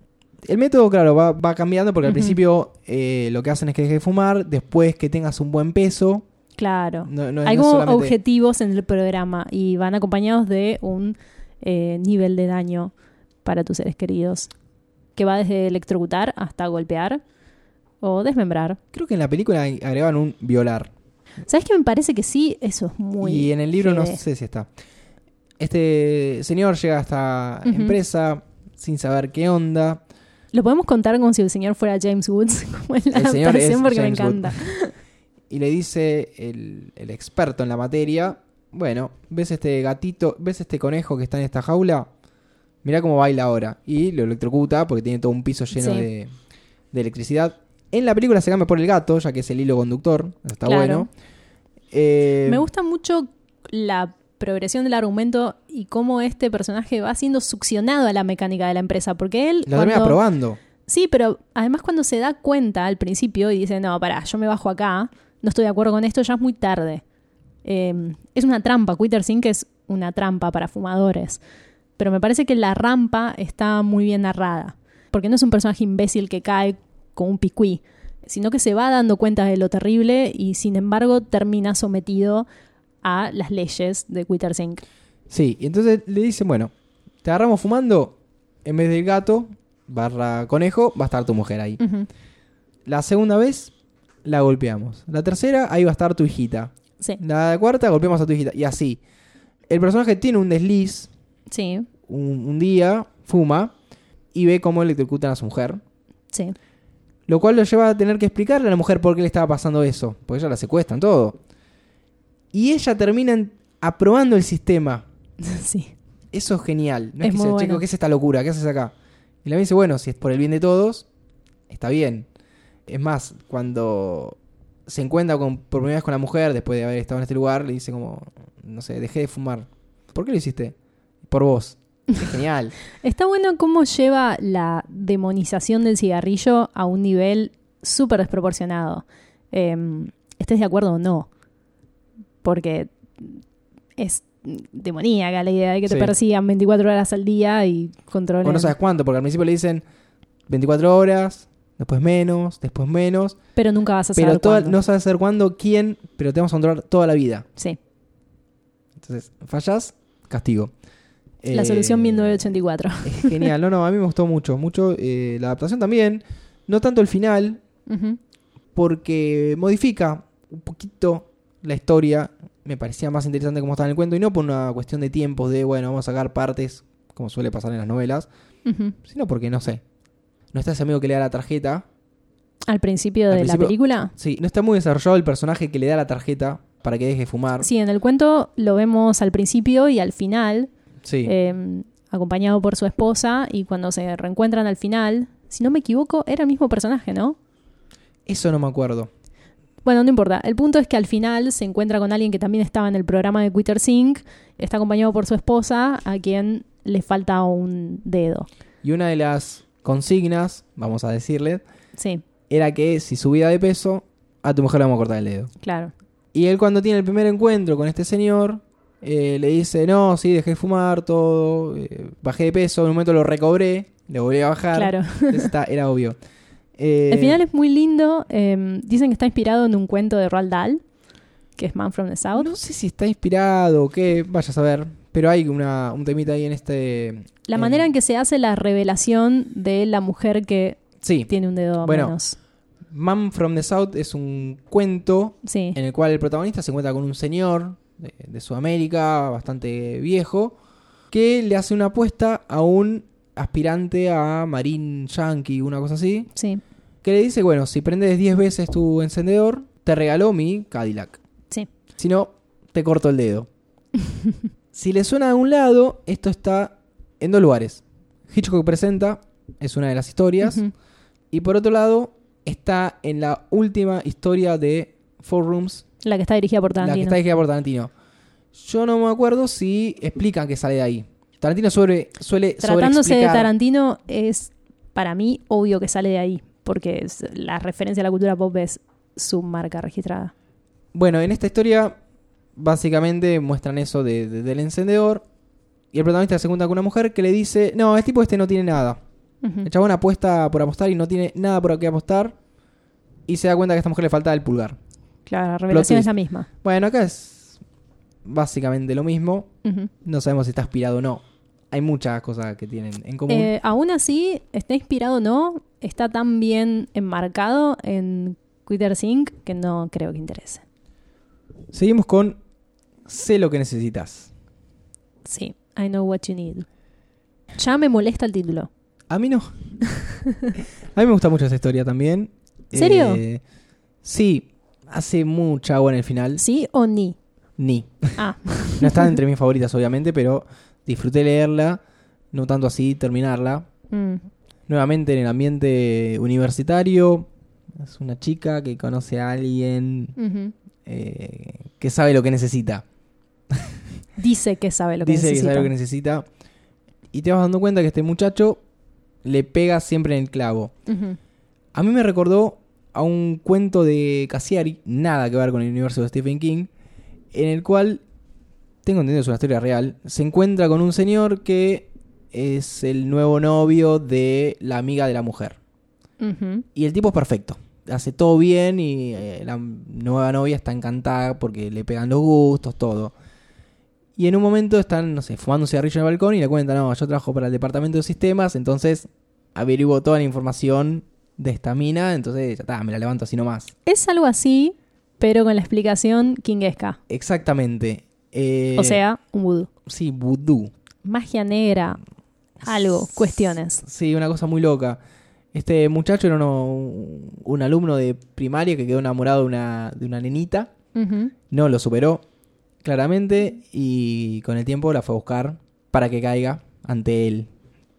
Speaker 2: El método, claro, va, va cambiando porque al principio eh, lo que hacen es que dejes de fumar, después que tengas un buen peso.
Speaker 1: Claro.
Speaker 2: No, no- no
Speaker 1: Hay como
Speaker 2: solamente-
Speaker 1: objetivos en el programa y van acompañados de un eh, nivel de daño para tus seres queridos. Que va desde electrocutar hasta golpear o desmembrar.
Speaker 2: Creo que en la película agregaban un violar.
Speaker 1: ¿Sabes qué me parece que sí? Eso es muy.
Speaker 2: y en el libro no sé si está. Este señor llega a esta empresa sin saber qué onda.
Speaker 1: Lo podemos contar como si el señor fuera James Woods, como en la
Speaker 2: El señor es
Speaker 1: porque
Speaker 2: James
Speaker 1: me
Speaker 2: Wood.
Speaker 1: encanta.
Speaker 2: Y le dice el, el experto en la materia, bueno, ¿ves este gatito, ves este conejo que está en esta jaula? Mirá cómo baila ahora. Y lo electrocuta porque tiene todo un piso lleno
Speaker 1: Sí.
Speaker 2: de, de electricidad. En la película se cambia por el gato, ya que es el hilo conductor. Está
Speaker 1: Claro.
Speaker 2: bueno. Eh,
Speaker 1: Me gusta mucho la progresión del argumento y cómo este personaje va siendo succionado a la mecánica de la empresa. Porque él.
Speaker 2: Lo termina probando.
Speaker 1: Sí, pero además cuando se da cuenta al principio y dice, no, pará, yo me bajo acá, no estoy de acuerdo con esto, ya es muy tarde. Eh, es una trampa, Quitter Sync es una trampa para fumadores. Pero me parece que la rampa está muy bien narrada. Porque no es un personaje imbécil que cae con un picuí, sino que se va dando cuenta de lo terrible y sin embargo termina sometido a las leyes de Quitter Sync.
Speaker 2: Sí, y entonces le dicen, bueno, te agarramos fumando, en vez del gato, barra conejo, va a estar tu mujer ahí. La segunda vez, la golpeamos. La tercera, ahí va a estar tu hijita.
Speaker 1: Sí,
Speaker 2: La cuarta, golpeamos a tu hijita. Y así. El personaje tiene un desliz,
Speaker 1: sí,
Speaker 2: un, un día, fuma, y ve cómo electrocutan a su mujer.
Speaker 1: sí.
Speaker 2: Lo cual lo lleva a tener que explicarle a la mujer por qué le estaba pasando eso. Porque ella la secuestran, todo. Y ella termina aprobando el sistema.
Speaker 1: sí.
Speaker 2: Eso es genial. No
Speaker 1: Es
Speaker 2: es, que dice,
Speaker 1: bueno.
Speaker 2: chico, ¿qué es esta locura? ¿Qué haces acá? Y la dice, bueno, si es por el bien de todos, está bien. Es más, cuando se encuentra con, por primera vez con la mujer, después de haber estado en este lugar, le dice como, no sé, dejé de fumar. ¿Por qué lo hiciste? Por vos. Es genial.
Speaker 1: Está bueno cómo lleva la demonización del cigarrillo a un nivel súper desproporcionado. Eh, estés de acuerdo o no. Porque es demoníaca la idea de que te
Speaker 2: Sí.
Speaker 1: persigan 24 horas al día y controlen.
Speaker 2: o no sabes cuánto, porque al principio le dicen 24 horas, después menos, después menos.
Speaker 1: pero nunca vas a saber
Speaker 2: Pero toda- no sabes hacer cuándo, quién, pero te vamos a controlar toda la vida.
Speaker 1: Sí,
Speaker 2: Entonces, fallas, castigo.
Speaker 1: la
Speaker 2: Eh,
Speaker 1: solución 1984.
Speaker 2: Es genial, no, no, a mí me gustó mucho, mucho. eh, la adaptación también, no tanto el final, porque modifica un poquito la historia. Me parecía más interesante como estaba en el cuento, y no por una cuestión de tiempos, de bueno, vamos a sacar partes, como suele pasar en las novelas, sino porque, no sé, no está ese amigo que le da la tarjeta.
Speaker 1: Al principio
Speaker 2: Al
Speaker 1: de
Speaker 2: principio-
Speaker 1: la película.
Speaker 2: Sí, no está muy desarrollado el personaje que le da la tarjeta para que deje de fumar.
Speaker 1: Sí, en el cuento lo vemos al principio y al final.
Speaker 2: Sí.
Speaker 1: eh, acompañado por su esposa y cuando se reencuentran al final, si no me equivoco, era el mismo personaje, ¿no?
Speaker 2: Eso no me acuerdo.
Speaker 1: Bueno, no importa. El punto es que al final se encuentra con alguien que también estaba en el programa de Quitter Sync, está acompañado por su esposa, a quien le falta un dedo.
Speaker 2: Y una de las consignas, vamos a decirle,
Speaker 1: Sí,
Speaker 2: era que si subía de peso, a tu mujer le vamos a cortar el dedo.
Speaker 1: claro.
Speaker 2: Y él cuando tiene el primer encuentro con este señor, Eh, le dice, no, sí, dejé de fumar, todo, eh, bajé de peso, en un momento lo recobré, le volví a bajar.
Speaker 1: Claro.
Speaker 2: Está- era obvio. Eh,
Speaker 1: El final es muy lindo. eh, dicen que está inspirado en un cuento de Roald Dahl, que es Man from the South.
Speaker 2: No sé si está inspirado o qué, vaya a saber. Pero hay una, un temita ahí en este.
Speaker 1: La
Speaker 2: en-
Speaker 1: manera en que se hace la revelación de la mujer que
Speaker 2: Sí,
Speaker 1: tiene un dedo
Speaker 2: Bueno.
Speaker 1: menos.
Speaker 2: Man from the South es un cuento
Speaker 1: Sí.
Speaker 2: en el cual el protagonista se encuentra con un señor de, de Sudamérica, bastante viejo, que le hace una apuesta a un aspirante a Marine Yankee, una cosa así,
Speaker 1: Sí.
Speaker 2: Que le dice, bueno, si prendes 10 veces tu encendedor, te regaló mi Cadillac.
Speaker 1: Sí.
Speaker 2: Si no, te corto el dedo. si le suena a un lado, esto está en dos lugares. Hitchcock presenta, es una de las historias, y por otro lado, está en la última historia de Four Rooms,
Speaker 1: La que está dirigida por
Speaker 2: la que
Speaker 1: Tarantino.
Speaker 2: está dirigida por Tarantino. Yo no me acuerdo si explican que sale de ahí. Tarantino sobre, suele
Speaker 1: Tratándose de Tarantino, es para mí obvio que sale de ahí, porque es- la referencia a la cultura pop es su marca registrada.
Speaker 2: Bueno, en esta historia básicamente muestran eso de- de- del encendedor y el protagonista se encuentra con una mujer que le dice, no, el tipo este no tiene nada.
Speaker 1: Ujú.
Speaker 2: El chabón apuesta por apostar y no tiene nada por qué apostar y se da cuenta que a esta mujer le falta el pulgar.
Speaker 1: Claro, la revelación es la misma.
Speaker 2: Bueno, acá es básicamente lo mismo. No sabemos si está inspirado o no. Hay muchas cosas que tienen en común.
Speaker 1: Eh, aún así, está inspirado o no, está tan bien enmarcado en Twitter Sync que no creo que interese.
Speaker 2: Seguimos con Sé lo que necesitas.
Speaker 1: Sí, I know what you need. Ya me molesta el título.
Speaker 2: A mí no. a mí me gusta mucho esa historia también.
Speaker 1: ¿Serio?
Speaker 2: Eh, sí, hace mucha agua en el final.
Speaker 1: ¿Sí o ni?
Speaker 2: Ni.
Speaker 1: Ah,
Speaker 2: No está entre mis favoritas, obviamente, pero disfruté leerla, no tanto así terminarla.
Speaker 1: mm,
Speaker 2: Nuevamente en el ambiente universitario. Es una chica que conoce a alguien eh, que sabe lo que necesita.
Speaker 1: dice que sabe lo que
Speaker 2: Dice que
Speaker 1: necesita.
Speaker 2: sabe lo que necesita. Y te vas dando cuenta que este muchacho le pega siempre en el clavo. A mí me recordó a un cuento de Cassiari, nada que ver con el universo de Stephen King, en el cual, tengo entendido es una historia real, se encuentra con un señor que es el nuevo novio de la amiga de la mujer. Y el tipo es perfecto. Hace todo bien y eh, la nueva novia está encantada porque le pegan los gustos, todo. Y en un momento están, no sé, fumando un cigarrillo en el balcón y le cuentan, no, yo trabajo para el departamento de sistemas, entonces averiguo toda la información de esta mina, entonces ya está, me la levanto así nomás.
Speaker 1: Es algo así, pero con la explicación kingesca.
Speaker 2: Exactamente. Eh,
Speaker 1: O sea, un vudú.
Speaker 2: Sí, vudú.
Speaker 1: Magia negra, algo, cuestiones.
Speaker 2: Sí, una cosa muy loca. Este muchacho era uno- un alumno de primaria que quedó enamorado de una, de una nenita. No lo superó, claramente, y con el tiempo la fue a buscar para que caiga ante él.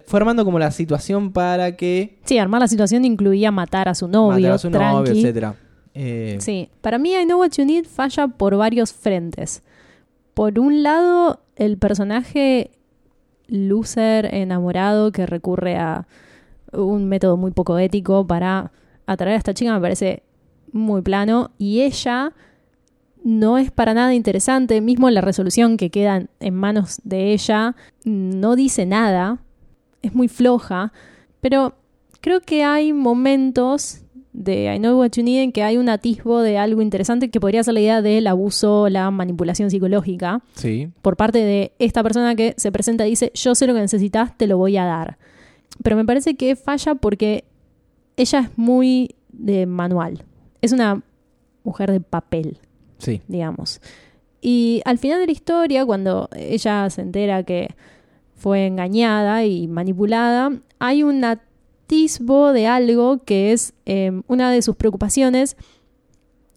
Speaker 2: Fue armando como la situación para que
Speaker 1: Sí, armar la situación incluía matar a su novio,
Speaker 2: matara a su novio, etcétera. Eh,
Speaker 1: Sí, para mí I Know What You Need falla por varios frentes. Por un lado, el personaje loser, enamorado, que recurre a un método muy poco ético para atraer a esta chica me parece muy plano. Y ella no es para nada interesante. Mismo la resolución que queda en- en manos de ella no dice nada. Es muy floja. Pero creo que hay momentos de I Know What You Need en que hay un atisbo de algo interesante que podría ser la idea del abuso, la manipulación psicológica
Speaker 2: sí.
Speaker 1: por parte de esta persona que se presenta y dice yo sé lo que necesitas, te lo voy a dar. Pero me parece que falla porque ella es muy de manual. Es una mujer de papel
Speaker 2: Sí.
Speaker 1: digamos. Y al final de la historia, cuando ella se entera que fue engañada y manipulada, hay un de algo que es eh, una de sus preocupaciones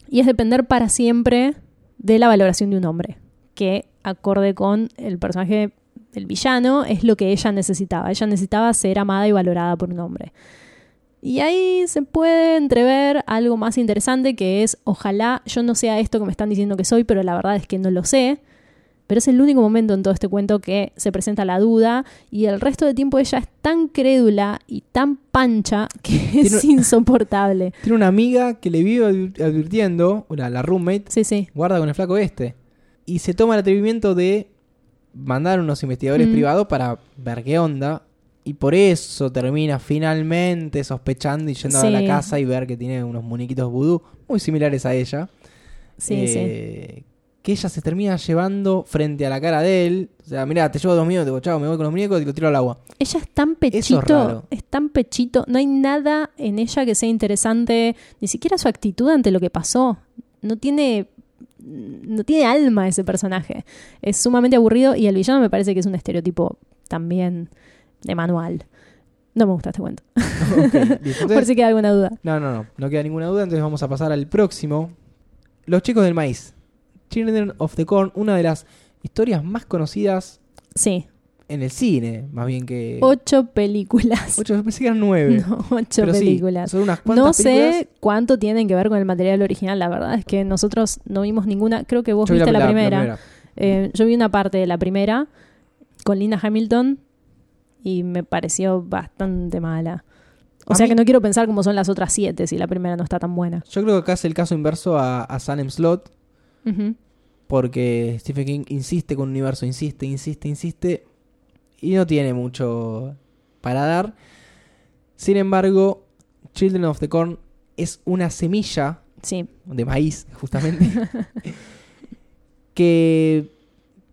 Speaker 1: y es depender para siempre de la valoración de un hombre, que acorde con el personaje del villano es lo que ella necesitaba. Ella necesitaba ser amada y valorada por un hombre. Y ahí se puede entrever algo más interesante que es, ojalá yo no sea esto que me están diciendo que soy, pero la verdad es que no lo sé. Pero es el único momento en todo este cuento que se presenta la duda y el resto del tiempo ella es tan crédula y tan pancha que es insoportable.
Speaker 2: Tiene una amiga que le vive advir- advirtiendo, la, la roommate,
Speaker 1: Sí, sí.
Speaker 2: guarda con el flaco este. y se toma el atrevimiento de mandar unos investigadores
Speaker 1: Mm.
Speaker 2: privados para ver qué onda. Y por eso termina finalmente sospechando y yendo a la casa y ver que tiene unos muñequitos vudú muy similares a ella.
Speaker 1: Sí, sí.
Speaker 2: Que ella se termina llevando frente a la cara de él. O sea, mira, te llevo dos minutos, digo, chao, me voy con los muñecos y lo tiro al agua.
Speaker 1: Ella es tan pechito,
Speaker 2: es raro.
Speaker 1: es tan pechito, no hay nada en ella que sea interesante, ni siquiera su actitud ante lo que pasó. No tiene no tiene alma ese personaje. Es sumamente aburrido y el villano me parece que es un estereotipo también de manual. No me gusta este cuento. Por si queda alguna duda.
Speaker 2: No, no, no. No queda ninguna duda. Entonces vamos a pasar al próximo. Los chicos del maíz. Children of the Corn. Una de las historias más conocidas
Speaker 1: Sí.
Speaker 2: en el cine. Más bien que...
Speaker 1: Ocho películas.
Speaker 2: Ocho, pensé que eran nueve.
Speaker 1: No, ocho
Speaker 2: Pero sí,
Speaker 1: películas.
Speaker 2: son unas cuantas
Speaker 1: No sé
Speaker 2: películas.
Speaker 1: cuánto tienen que ver con el material original. La verdad es que nosotros no vimos ninguna. Creo que vos
Speaker 2: Yo vi
Speaker 1: viste la, primera.
Speaker 2: primera.
Speaker 1: Eh, yo vi una parte de la primera con Linda Hamilton y me pareció bastante mala. O
Speaker 2: A
Speaker 1: sea
Speaker 2: mí-
Speaker 1: que no quiero pensar cómo son las otras siete si la primera no está tan buena.
Speaker 2: Yo creo que acá es el caso inverso a, a Slot. Porque Stephen King insiste con un universo, insiste, insiste, insiste. Y no tiene mucho para dar. Sin embargo, Children of the Corn es una semilla
Speaker 1: Sí,
Speaker 2: de maíz, justamente, que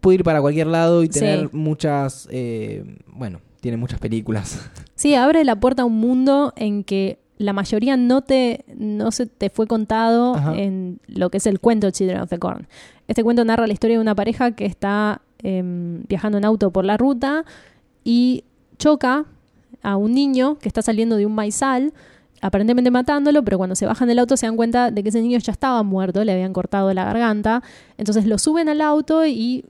Speaker 2: puede ir para cualquier lado y tener
Speaker 1: Sí.
Speaker 2: muchas, eh, bueno, tiene muchas películas.
Speaker 1: Sí, abre la puerta a un mundo en que la mayoría no te no se te fue contado
Speaker 2: Ajá.
Speaker 1: en lo que es el cuento Children of the Corn. Este cuento narra la historia de una pareja que está em, viajando en auto por la ruta y choca a un niño que está saliendo de un maizal, aparentemente matándolo, pero cuando se bajan del auto se dan cuenta de que ese niño ya estaba muerto, le habían cortado la garganta. Entonces lo suben al auto y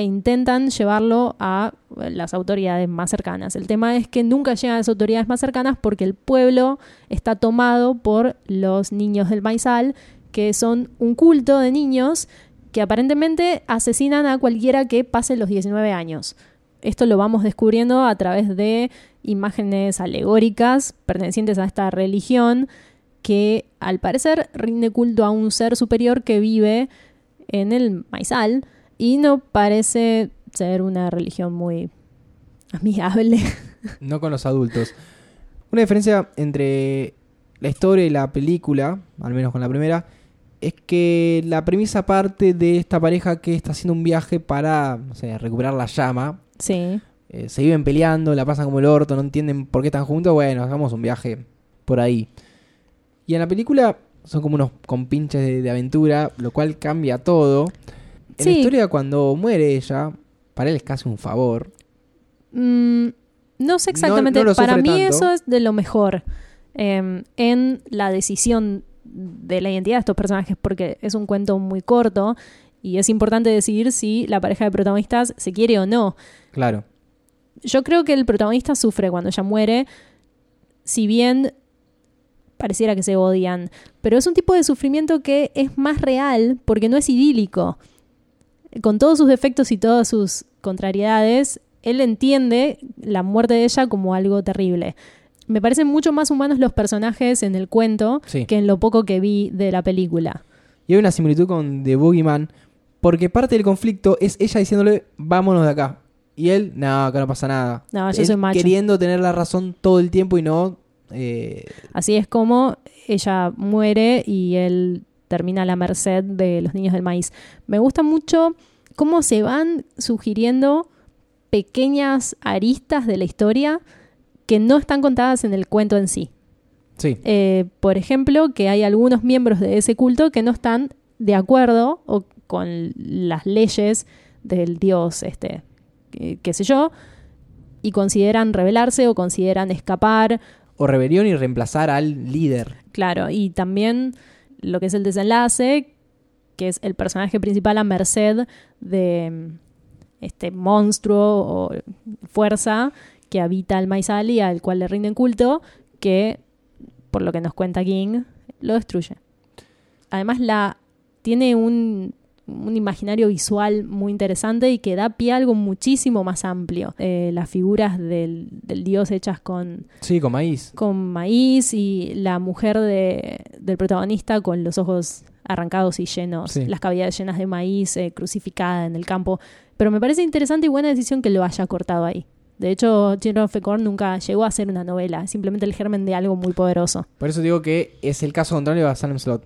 Speaker 1: e intentan llevarlo a las autoridades más cercanas. El tema es que nunca llegan a las autoridades más cercanas porque el pueblo está tomado por los niños del maizal, que son un culto de niños que aparentemente asesinan a cualquiera que pase los 19 años. Esto lo vamos descubriendo a través de imágenes alegóricas pertenecientes a esta religión que al parecer rinde culto a un ser superior que vive en el maizal y no parece ser una religión muy amigable.
Speaker 2: no con los adultos. Una diferencia entre la historia y la película, al menos con la primera, es que la premisa parte de esta pareja que está haciendo un viaje para, no sé, recuperar la llama.
Speaker 1: Sí,
Speaker 2: Eh, se viven peleando, la pasan como el orto, no entienden por qué están juntos. Bueno, hagamos un viaje por ahí. Y en la película son como unos compinches de, de aventura, lo cual cambia todo. En la historia, cuando muere ella, para él es casi un favor.
Speaker 1: Mm, no sé exactamente.
Speaker 2: no
Speaker 1: Para mí
Speaker 2: tanto.
Speaker 1: eso es de lo mejor eh, en la decisión de la identidad de estos personajes, porque es un cuento muy corto y es importante decidir si la pareja de protagonistas se quiere o no.
Speaker 2: Claro.
Speaker 1: Yo creo que el protagonista sufre cuando ella muere, si bien pareciera que se odian, pero es un tipo de sufrimiento que es más real porque no es idílico. Con todos sus defectos y todas sus contrariedades, él entiende la muerte de ella como algo terrible. Me parecen mucho más humanos los personajes en el cuento
Speaker 2: Sí.
Speaker 1: que en lo poco que vi de la película.
Speaker 2: Y hay una similitud con The Boogeyman, porque parte del conflicto es ella diciéndole, vámonos de acá. Y él, no, acá no pasa nada.
Speaker 1: No, yo
Speaker 2: Él
Speaker 1: soy macho.
Speaker 2: Queriendo tener la razón todo el tiempo y no... eh,
Speaker 1: Así es como ella muere y él termina a la merced de los niños del maíz. Me gusta mucho cómo se van sugiriendo pequeñas aristas de la historia que no están contadas en el cuento en sí.
Speaker 2: sí,
Speaker 1: Eh, por ejemplo, que hay algunos miembros de ese culto que no están de acuerdo o con las leyes del dios, este, eh, qué sé yo, y consideran rebelarse o consideran escapar
Speaker 2: o rebelión y reemplazar al líder.
Speaker 1: Claro, y también lo que es el desenlace, que es el personaje principal a merced de mm, este monstruo o fuerza que habita el maizal y al cual le rinden culto, que, por lo que nos cuenta King, lo destruye. Además, la tiene un, un imaginario visual muy interesante y que da pie a algo muchísimo más amplio. Eh, las figuras del, del dios hechas con
Speaker 2: Sí, con maíz.
Speaker 1: con maíz y la mujer de- del protagonista con los ojos arrancados y llenos,
Speaker 2: Sí.
Speaker 1: las cavidades llenas de maíz, eh, crucificada en el campo. Pero me parece interesante y buena decisión que lo haya cortado ahí. De hecho, Children of Corn nunca llegó a ser una novela, simplemente el germen de algo muy poderoso.
Speaker 2: Por eso digo que es el caso contrario a Salem Slot.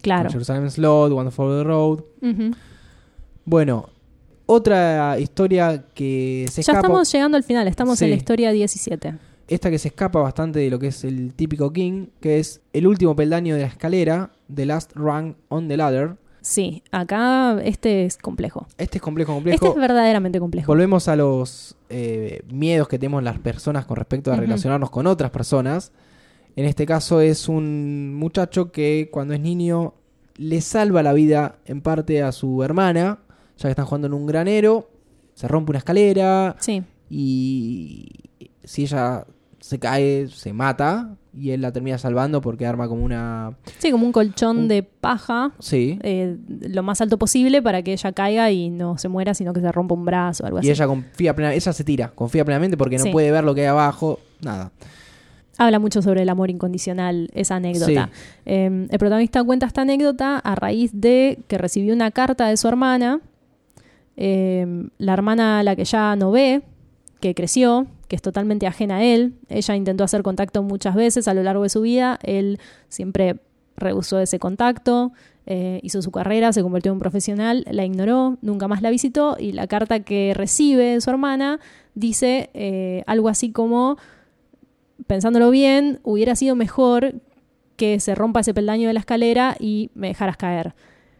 Speaker 1: Claro.
Speaker 2: Jerusalem Slot, for the Road. Bueno, otra historia que se
Speaker 1: Ya
Speaker 2: escapa.
Speaker 1: estamos llegando al final, estamos en la historia 17.
Speaker 2: Esta que se escapa bastante de lo que es el típico King, que es el último peldaño de la escalera, The Last Rung on the Ladder.
Speaker 1: Sí, acá este es complejo.
Speaker 2: Este es complejo, complejo.
Speaker 1: Este es verdaderamente complejo.
Speaker 2: Volvemos a los eh, miedos que tenemos las personas con respecto a relacionarnos con otras personas. En este caso es un muchacho que cuando es niño le salva la vida en parte a su hermana, ya que están jugando en un granero, se rompe una escalera
Speaker 1: Sí,
Speaker 2: y si ella se cae, se mata y él la termina salvando porque arma como una...
Speaker 1: sí, como un colchón
Speaker 2: Un-
Speaker 1: de paja
Speaker 2: Sí.
Speaker 1: eh, lo más alto posible para que ella caiga y no se muera, sino que se rompa un brazo o algo así.
Speaker 2: Y ella confía plenamente, ella se tira, confía plenamente porque no
Speaker 1: Sí.
Speaker 2: puede ver lo que hay abajo, nada.
Speaker 1: Habla mucho sobre el amor incondicional, esa anécdota. Eh, el protagonista cuenta esta anécdota a raíz de que recibió una carta de su hermana, eh, la hermana a la que ya no ve, que creció, que es totalmente ajena a él. Ella intentó hacer contacto muchas veces a lo largo de su vida, él siempre rehusó ese contacto, eh, hizo su carrera, se convirtió en un profesional, la ignoró, nunca más la visitó y la carta que recibe de su hermana dice eh, algo así como, pensándolo bien, hubiera sido mejor que se rompa ese peldaño de la escalera y me dejaras caer.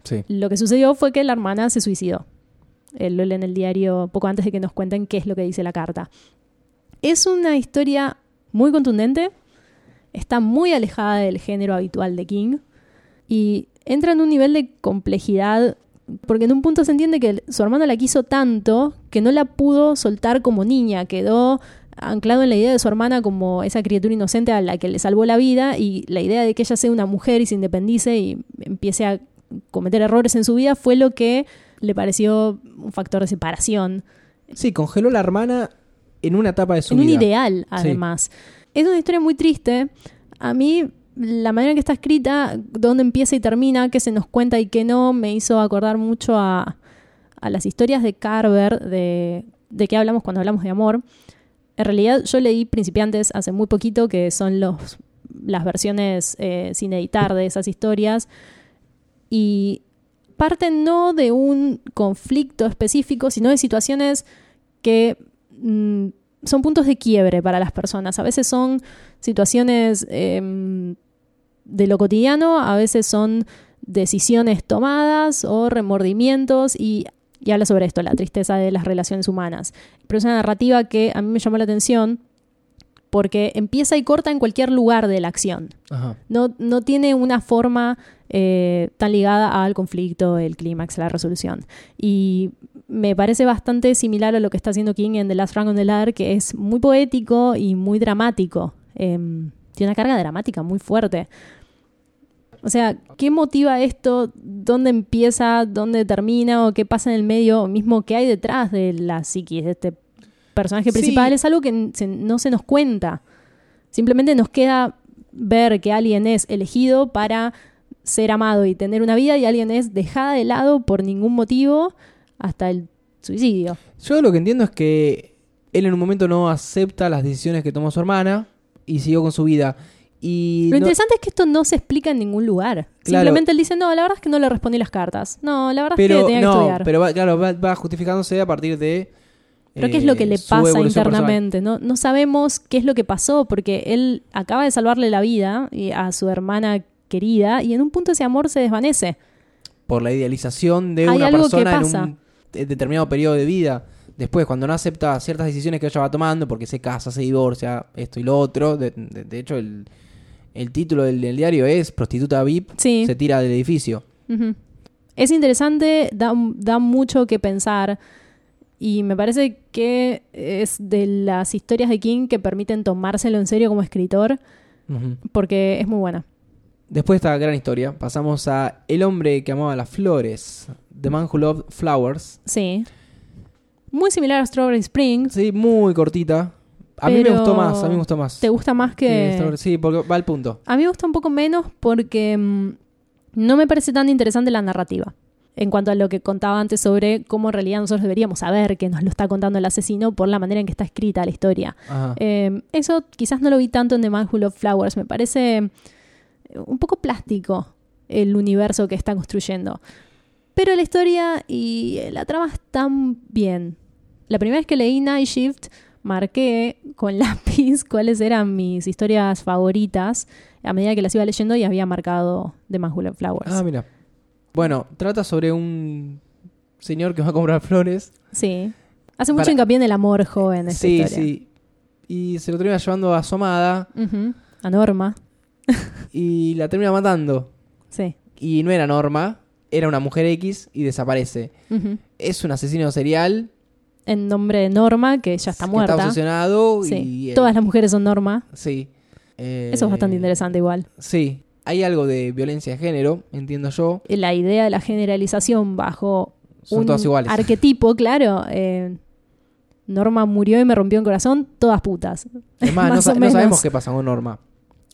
Speaker 2: Sí.
Speaker 1: Lo que sucedió fue que la hermana se suicidó. Él lo lee en el diario poco antes de que nos cuenten qué es lo que dice la carta. Es una historia muy contundente, está muy alejada del género habitual de King y entra en un nivel de complejidad porque en un punto se entiende que su hermano la quiso tanto que no la pudo soltar como niña, quedó anclado en la idea de su hermana como esa criatura inocente a la que le salvó la vida y la idea de que ella sea una mujer y se independice y empiece a cometer errores en su vida fue lo que le pareció un factor de separación.
Speaker 2: Sí, congeló la hermana en una etapa de su
Speaker 1: en un
Speaker 2: vida.
Speaker 1: ideal, además. Es una historia muy triste. A mí, la manera en que está escrita, dónde empieza y termina, qué se nos cuenta y qué no, me hizo acordar mucho a, a las historias de Carver, de, de qué hablamos cuando hablamos de amor. En realidad, yo leí Principiantes hace muy poquito, que son los, las versiones eh, sin editar de esas historias. Y parten no de un conflicto específico, sino de situaciones que mm, son puntos de quiebre para las personas. A veces son situaciones em, de lo cotidiano, a veces son decisiones tomadas o remordimientos y, y habla sobre esto, la tristeza de las relaciones humanas. Pero es una narrativa que a mí me llamó la atención porque empieza y corta en cualquier lugar de la acción.
Speaker 2: Ajá.
Speaker 1: No, no tiene una forma eh, tan ligada al conflicto, el clímax, la resolución. Y me parece bastante similar a lo que está haciendo King en The Last Rung on the Ladder, que es muy poético y muy dramático. Em, tiene una carga dramática muy fuerte. O sea, ¿qué motiva esto? ¿Dónde empieza? ¿Dónde termina? ¿O qué pasa en el medio? O mismo, ¿qué hay detrás de la psiquis de este personaje
Speaker 2: Sí.
Speaker 1: principal? Es algo que se- no se nos cuenta. Simplemente nos queda ver que alguien es elegido para ser amado y tener una vida y alguien es dejada de lado por ningún motivo hasta el suicidio.
Speaker 2: Yo lo que entiendo es que él en un momento no acepta las decisiones que tomó su hermana y siguió con su vida. Y
Speaker 1: Lo
Speaker 2: no-
Speaker 1: interesante es que esto no se explica en ningún lugar.
Speaker 2: Claro.
Speaker 1: Simplemente él dice, no, la verdad es que no le respondí las cartas. No, la verdad es que tenía que estudiar.
Speaker 2: pero va, claro, va, va justificándose a partir de
Speaker 1: Pero ¿qué es
Speaker 2: eh,
Speaker 1: lo que le
Speaker 2: su
Speaker 1: pasa
Speaker 2: personal.
Speaker 1: internamente? No, no sabemos qué es lo que pasó porque él acaba de salvarle la vida a su hermana querida y en un punto ese amor se desvanece.
Speaker 2: por la idealización de
Speaker 1: Hay
Speaker 2: una persona en un de- determinado periodo de vida. Después, cuando no acepta ciertas decisiones que ella va tomando, porque se casa, se divorcia, esto y lo otro. De, de- de hecho, el, el título del, del diario es Prostituta VIP,
Speaker 1: Sí.
Speaker 2: se tira del edificio.
Speaker 1: Es interesante, da, da mucho que pensar y me parece que es de las historias de King que permiten tomárselo en serio como escritor porque es muy buena.
Speaker 2: Después de esta gran historia, pasamos a El hombre que amaba las flores, The Man Who Loved Flowers.
Speaker 1: Sí. Muy similar a Strawberry Spring.
Speaker 2: Sí, muy cortita. A mí me gustó más, a mí me gustó más.
Speaker 1: ¿Te gusta más
Speaker 2: que Sí, porque va al punto.
Speaker 1: A mí me gusta un poco menos porque mm, No me parece tan interesante la narrativa. En cuanto a lo que contaba antes sobre cómo en realidad nosotros deberíamos saber que nos lo está contando el asesino por la manera en que está escrita la historia. Eh, eso quizás no lo vi tanto en The Man Who Loved Flowers. Me parece un poco plástico el universo que está construyendo. Pero la historia y la trama están bien. La primera vez que leí Night Shift, marqué con lápiz cuáles eran mis historias favoritas a medida que las iba leyendo y había marcado The Man Who Loved Flowers.
Speaker 2: Ah, mira. Bueno, trata sobre un señor que va a comprar flores.
Speaker 1: sí. Hace mucho
Speaker 2: Para-
Speaker 1: hincapié en el amor joven. Esta
Speaker 2: Sí,
Speaker 1: historia.
Speaker 2: sí. Y se lo termina llevando a
Speaker 1: Ujú. A Norma.
Speaker 2: y la termina matando.
Speaker 1: Sí.
Speaker 2: Y no era Norma, era una mujer X y desaparece. Es un asesino serial
Speaker 1: En nombre de Norma, que ya está
Speaker 2: que
Speaker 1: muerta.
Speaker 2: está obsesionado
Speaker 1: Sí.
Speaker 2: y... eh,
Speaker 1: Todas las mujeres son Norma.
Speaker 2: Sí. Eh,
Speaker 1: Eso es bastante interesante igual.
Speaker 2: Sí. Hay algo de violencia de género, entiendo yo.
Speaker 1: La idea de la generalización bajo
Speaker 2: Son
Speaker 1: un
Speaker 2: todas iguales.
Speaker 1: arquetipo, claro. eh, Norma murió y me rompió el corazón, todas putas.
Speaker 2: Es más, no, sa- no sabemos qué pasa con Norma.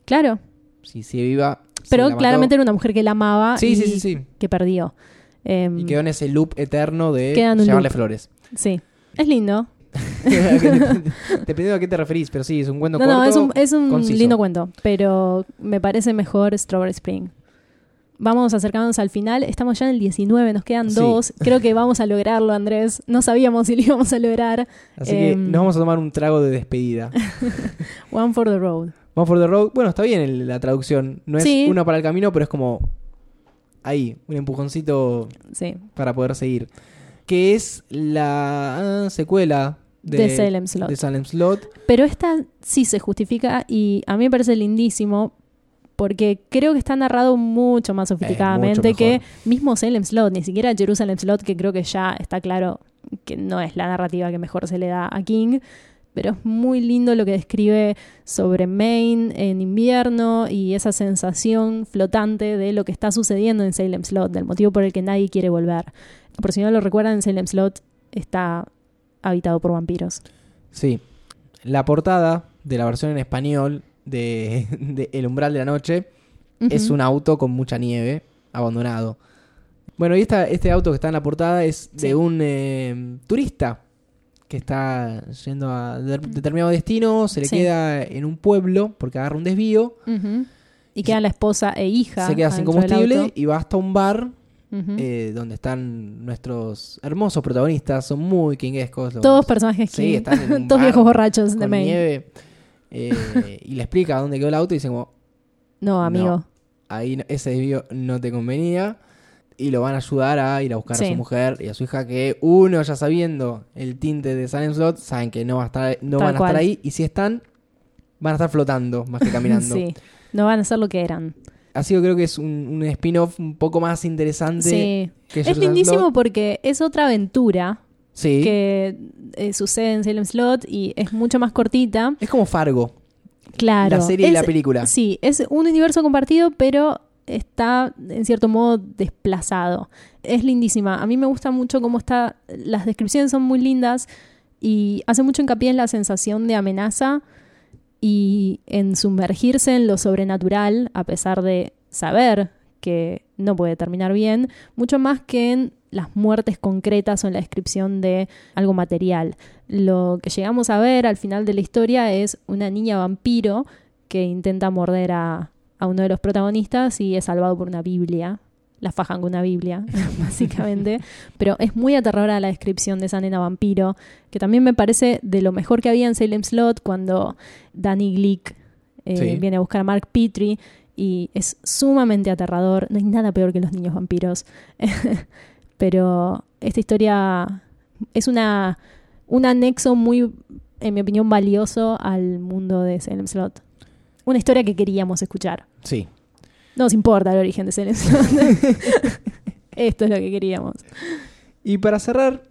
Speaker 1: Claro,
Speaker 2: Si sigue viva.
Speaker 1: pero claramente era una mujer que la amaba
Speaker 2: Sí,
Speaker 1: y
Speaker 2: sí, sí, sí.
Speaker 1: que perdió. Eh,
Speaker 2: Y quedó en ese loop eterno de llevarle
Speaker 1: loop.
Speaker 2: flores.
Speaker 1: Sí, es lindo.
Speaker 2: Dependiendo a qué te referís, pero sí, es un cuento
Speaker 1: No,
Speaker 2: corto.
Speaker 1: no, es un, es un
Speaker 2: conciso.
Speaker 1: lindo cuento, pero me parece mejor Strawberry Spring. Vamos acercándonos al final, estamos ya en el 19, nos quedan
Speaker 2: Sí.
Speaker 1: dos. Creo que vamos a lograrlo, Andrés. No sabíamos si lo íbamos a lograr.
Speaker 2: Así que
Speaker 1: Em.
Speaker 2: nos vamos a tomar un trago de despedida.
Speaker 1: One for the road.
Speaker 2: One for the road. Bueno, está bien el- la traducción. No es
Speaker 1: Sí.
Speaker 2: uno para el camino, pero es como ahí, un empujoncito
Speaker 1: Sí,
Speaker 2: para poder seguir. Que es la ah, secuela de,
Speaker 1: de Salem Slot.
Speaker 2: de Salem Slot.
Speaker 1: Pero esta sí se justifica y a mí me parece lindísimo porque creo que está narrado mucho más sofisticadamente
Speaker 2: mucho
Speaker 1: que mismo Salem Slot, ni siquiera Jerusalem Slot, que creo que ya está claro que no es la narrativa que mejor se le da a King. Pero es muy lindo lo que describe sobre Maine en invierno y esa sensación flotante de lo que está sucediendo en Salem Slot, del motivo por el que nadie quiere volver. Por si no lo recuerdan, Salem Slot está habitado por vampiros.
Speaker 2: Sí. La portada de la versión en español de, de El umbral de la noche es un auto con mucha nieve, abandonado. Bueno, y esta, este auto que está en la portada es de un eh, turista que está yendo a de- determinado destino, se le
Speaker 1: Sí.
Speaker 2: queda en un pueblo porque agarra un desvío.
Speaker 1: Y quedan la esposa e hija.
Speaker 2: se queda sin combustible y va hasta un bar eh, donde están nuestros hermosos protagonistas, son muy kinguescos. los-
Speaker 1: Todos personajes
Speaker 2: Sí, están en un
Speaker 1: Todos
Speaker 2: bar
Speaker 1: viejos borrachos de Maine.
Speaker 2: nieve eh, y le explica dónde quedó el auto y dice como,
Speaker 1: No, amigo.
Speaker 2: No. ahí no- ese desvío no te convenía y lo van a ayudar a ir a buscar a su mujer y a su hija que uno ya sabiendo el tinte de Silent Slot saben que no, va a estar, no
Speaker 1: Tal
Speaker 2: van a
Speaker 1: cual.
Speaker 2: estar ahí y si están van a estar flotando más que caminando.
Speaker 1: sí. No van a ser lo que eran.
Speaker 2: Así que creo que es un, un spin-off un poco más interesante.
Speaker 1: Sí.
Speaker 2: que
Speaker 1: Es lindísimo
Speaker 2: Slot.
Speaker 1: porque es otra aventura
Speaker 2: Sí.
Speaker 1: que eh, sucede en Salem Slot y es mucho más cortita.
Speaker 2: Es como Fargo,
Speaker 1: Claro.
Speaker 2: la serie y la película.
Speaker 1: Sí, es un universo compartido, pero está en cierto modo desplazado. Es lindísima. A mí me gusta mucho cómo está. Las descripciones son muy lindas y hace mucho hincapié en la sensación de amenaza y en sumergirse en lo sobrenatural, a pesar de saber que no puede terminar bien, mucho más que en las muertes concretas o en la descripción de algo material. Lo que llegamos a ver al final de la historia es una niña vampiro que intenta morder a, a uno de los protagonistas y es salvado por una Biblia. La fajan con una Biblia, básicamente. Pero es muy aterradora la descripción de esa nena vampiro, que también me parece de lo mejor que había en Salem Slot cuando Danny Glick eh,
Speaker 2: Sí.
Speaker 1: viene a buscar a Mark Petrie y es sumamente aterrador. No hay nada peor que los niños vampiros. Pero esta historia es una, un anexo muy, en mi opinión, valioso al mundo de Salem Slot. Una historia que queríamos escuchar.
Speaker 2: Sí.
Speaker 1: No nos importa el origen de Slot. Esto es lo que queríamos.
Speaker 2: Y para cerrar,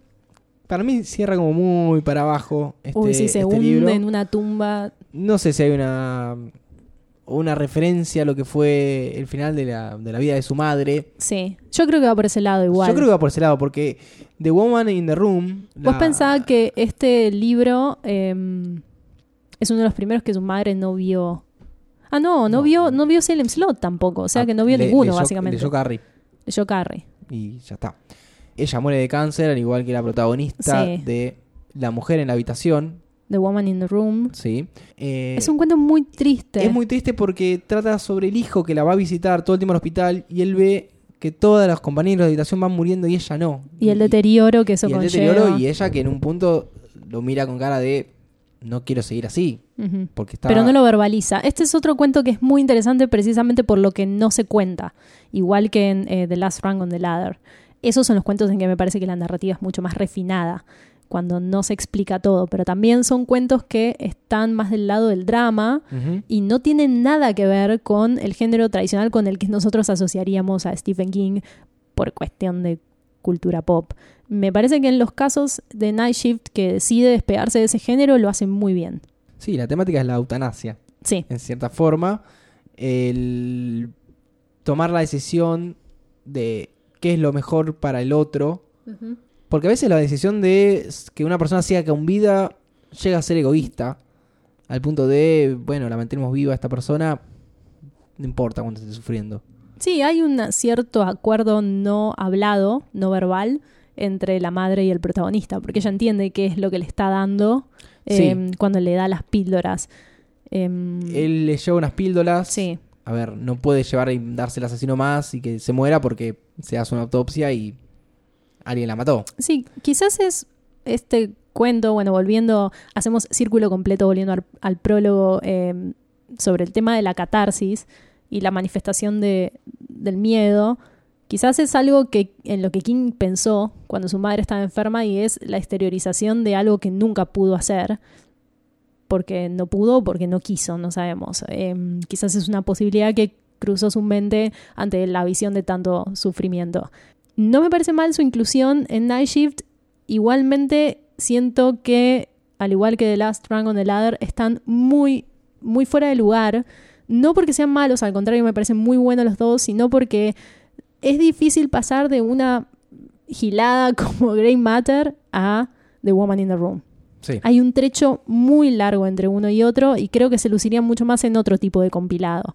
Speaker 2: para mí cierra como muy para abajo este,
Speaker 1: Uy, sí, se
Speaker 2: este
Speaker 1: hunde
Speaker 2: libro.
Speaker 1: en una tumba.
Speaker 2: No sé si hay una una referencia a lo que fue el final de la, de la vida de su madre.
Speaker 1: Sí, yo creo que va por ese lado igual.
Speaker 2: Yo creo que va por ese lado, porque The Woman in the Room...
Speaker 1: ¿Vos
Speaker 2: la-
Speaker 1: pensabas que este libro eh, es uno de los primeros que su madre no vio Ah, no, no,
Speaker 2: No.
Speaker 1: vio, no vio Salem Slot tampoco. O sea
Speaker 2: Ah,
Speaker 1: que no vio
Speaker 2: le-
Speaker 1: ninguno,
Speaker 2: leyó-
Speaker 1: básicamente.
Speaker 2: Leyó Carrie
Speaker 1: Leyó Carrie.
Speaker 2: y ya está. Ella muere de cáncer, al igual que la protagonista
Speaker 1: Sí.
Speaker 2: de La mujer en la habitación.
Speaker 1: The Woman in the Room.
Speaker 2: Sí. Eh,
Speaker 1: es un cuento muy triste.
Speaker 2: es muy triste porque trata sobre el hijo que la va a visitar todo el tiempo al hospital y él ve que todas las compañeras de habitación van muriendo y ella no.
Speaker 1: y el deterioro que eso
Speaker 2: y el
Speaker 1: conlleva.
Speaker 2: deterioro y ella que en un punto lo mira con cara de no quiero seguir así. Porque está.
Speaker 1: Pero no lo verbaliza. Este es otro cuento que es muy interesante precisamente por lo que no se cuenta. Igual que en eh, The Last Rung on the Ladder. Esos son los cuentos en que me parece que la narrativa es mucho más refinada, cuando no se explica todo. Pero también son cuentos que están más del lado del drama y no tienen nada que ver con el género tradicional con el que nosotros asociaríamos a Stephen King por cuestión de cultura pop. Me parece que en los casos de Night Shift que decide despegarse de ese género lo hacen muy bien.
Speaker 2: Sí, la temática es la eutanasia.
Speaker 1: Sí,
Speaker 2: en cierta forma, el tomar la decisión de qué es lo mejor para el otro. Porque a veces la decisión de que una persona siga con vida llega a ser egoísta. Al punto de, bueno, la mantenemos viva a esta persona, no importa cuánto esté sufriendo.
Speaker 1: Sí, hay un cierto acuerdo no hablado, no verbal, entre la madre y el protagonista, porque ella entiende qué es lo que le está dando
Speaker 2: Sí.
Speaker 1: eh, cuando le da las píldoras. Em,
Speaker 2: Él le lleva unas píldoras.
Speaker 1: sí,
Speaker 2: A ver, no puede llevar y darse el asesino más y que se muera porque se hace una autopsia y alguien la mató.
Speaker 1: sí, quizás es este cuento, bueno, volviendo, hacemos círculo completo volviendo al, al prólogo em, sobre el tema de la catarsis y la manifestación de, del miedo. Quizás es algo que en lo que King pensó cuando su madre estaba enferma y es la exteriorización de algo que nunca pudo hacer, porque no pudo porque no quiso, no sabemos. Em, quizás es una posibilidad que cruzó su mente ante la visión de tanto sufrimiento. No me parece mal su inclusión en Night Shift, igualmente siento que, al igual que The Last Rung on the Ladder, están muy, muy fuera de lugar. No porque sean malos, al contrario, me parecen muy buenos los dos, sino porque es difícil pasar de una gilada como Grey Matter a The Woman in the Room.
Speaker 2: Sí.
Speaker 1: Hay un trecho muy largo entre uno y otro y creo que se lucirían mucho más en otro tipo de compilado.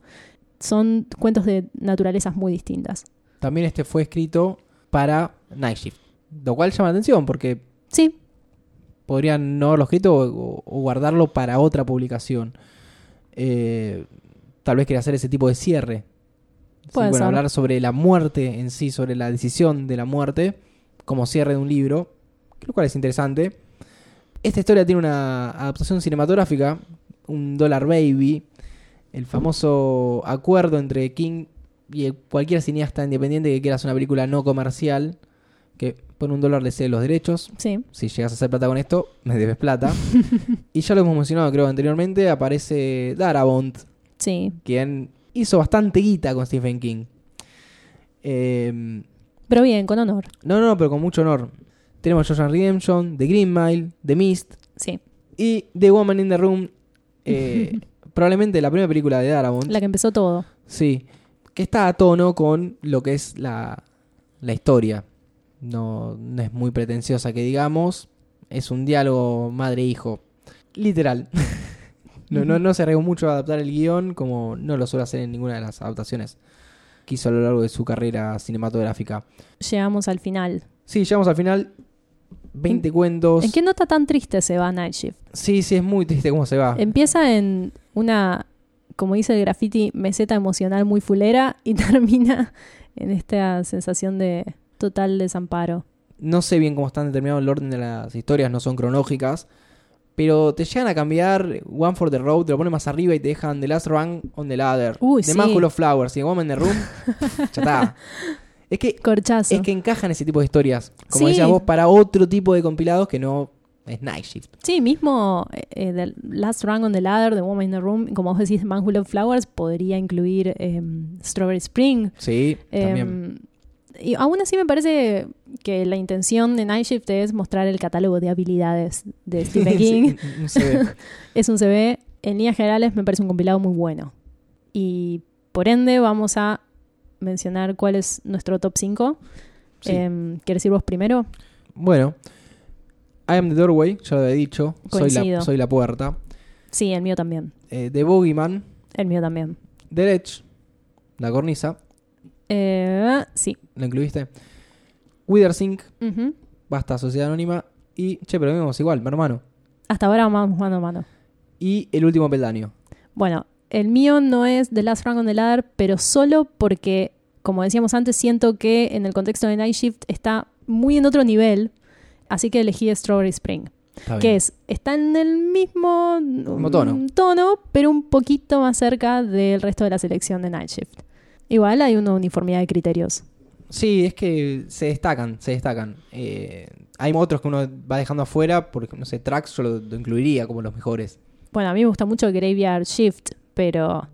Speaker 1: Son cuentos de naturalezas muy distintas.
Speaker 2: También este fue escrito para Night Shift. Lo cual llama la atención porque
Speaker 1: Sí,
Speaker 2: podrían no haberlo escrito o, o guardarlo para otra publicación. Eh, tal vez quería hacer ese tipo de cierre. Sí,
Speaker 1: Puede
Speaker 2: bueno,
Speaker 1: ser.
Speaker 2: hablar sobre la muerte en sí, sobre la decisión de la muerte, como cierre de un libro, lo cual es interesante. Esta historia tiene una adaptación cinematográfica, un Dollar Baby, el famoso acuerdo entre King y cualquier cineasta independiente que quiera hacer una película no comercial, que por un dólar le cede los derechos,
Speaker 1: sí.
Speaker 2: si llegas a hacer plata con esto, me debes plata. y ya lo hemos mencionado, creo, anteriormente, aparece Darabont,
Speaker 1: Sí,
Speaker 2: quien hizo bastante guita con Stephen King. Eh,
Speaker 1: pero bien, con honor.
Speaker 2: no, no, pero con mucho honor. Tenemos Shawshank Redemption, The Green Mile, The Mist
Speaker 1: Sí,
Speaker 2: y The Woman in the Room. eh, probablemente la primera película de Darabont.
Speaker 1: la que empezó todo.
Speaker 2: Sí, que está a tono con lo que es la, la historia. No, no es muy pretenciosa que digamos. Es un diálogo madre-hijo. Literal. no, no, no se arriesgó mucho a adaptar el guion como no lo suele hacer en ninguna de las adaptaciones que hizo a lo largo de su carrera cinematográfica.
Speaker 1: Llegamos al final.
Speaker 2: Sí, llegamos al final. 20 cuentos.
Speaker 1: ¿En qué nota tan triste se va Night Shift?
Speaker 2: Sí, sí, es muy triste cómo se va.
Speaker 1: Empieza en una, como dice el graffiti, meseta emocional muy fulera y termina en esta sensación de total desamparo.
Speaker 2: No sé bien cómo están determinados el orden de las historias, no son cronológicas. Pero te llegan a cambiar One for the Road, te lo ponen más arriba y te dejan The Last Run on the Ladder.
Speaker 1: Uy,
Speaker 2: the
Speaker 1: sí.
Speaker 2: Man Flowers y The Woman in the Room. ya está. Es que,
Speaker 1: Corchazo.
Speaker 2: es que encajan ese tipo de historias. Como
Speaker 1: Sí.
Speaker 2: decías vos, para otro tipo de compilados que no es Night Shift.
Speaker 1: Sí, mismo eh, The Last Rung on the Ladder, The Woman in the Room, como vos decís, Man Who Loved Flowers, podría incluir em, Strawberry Spring.
Speaker 2: Sí, también.
Speaker 1: Y aún así me parece que la intención de Night Shift es mostrar el catálogo de habilidades de Stephen King.
Speaker 2: Sí,
Speaker 1: es un CV, en líneas generales me parece un compilado muy bueno. Y por ende vamos a mencionar cuál es nuestro top 5.
Speaker 2: Sí.
Speaker 1: Em, ¿Quieres ir vos primero?
Speaker 2: Bueno, I am the doorway, ya lo había dicho. Soy la, soy la puerta.
Speaker 1: Sí, el mío también.
Speaker 2: Eh, the Bogeyman,
Speaker 1: El mío también.
Speaker 2: The Ledge, La Cornisa,
Speaker 1: Eh, sí.
Speaker 2: ¿lo incluiste? Withersink,
Speaker 1: Ujú.
Speaker 2: Basta, Sociedad Anónima y, che, pero vemos igual, hermano.
Speaker 1: Hasta ahora vamos mano a mano.
Speaker 2: Y El Último Peldaño.
Speaker 1: Bueno, el mío no es The Last Rank on the Ladder, pero solo porque, como decíamos antes, siento que en el contexto de Night Shift está muy en otro nivel. Así que elegí Strawberry Spring. Que es, está en el mismo,
Speaker 2: Mismo tono.
Speaker 1: mm, tono, pero un poquito más cerca del resto de la selección de Night Shift. Igual hay una uniformidad de criterios.
Speaker 2: Sí, es que se destacan, se destacan. Eh, hay otros que uno va dejando afuera, porque, no sé, tracks yo lo, lo incluiría como los mejores.
Speaker 1: Bueno, a mí me gusta mucho Graveyard Shift, pero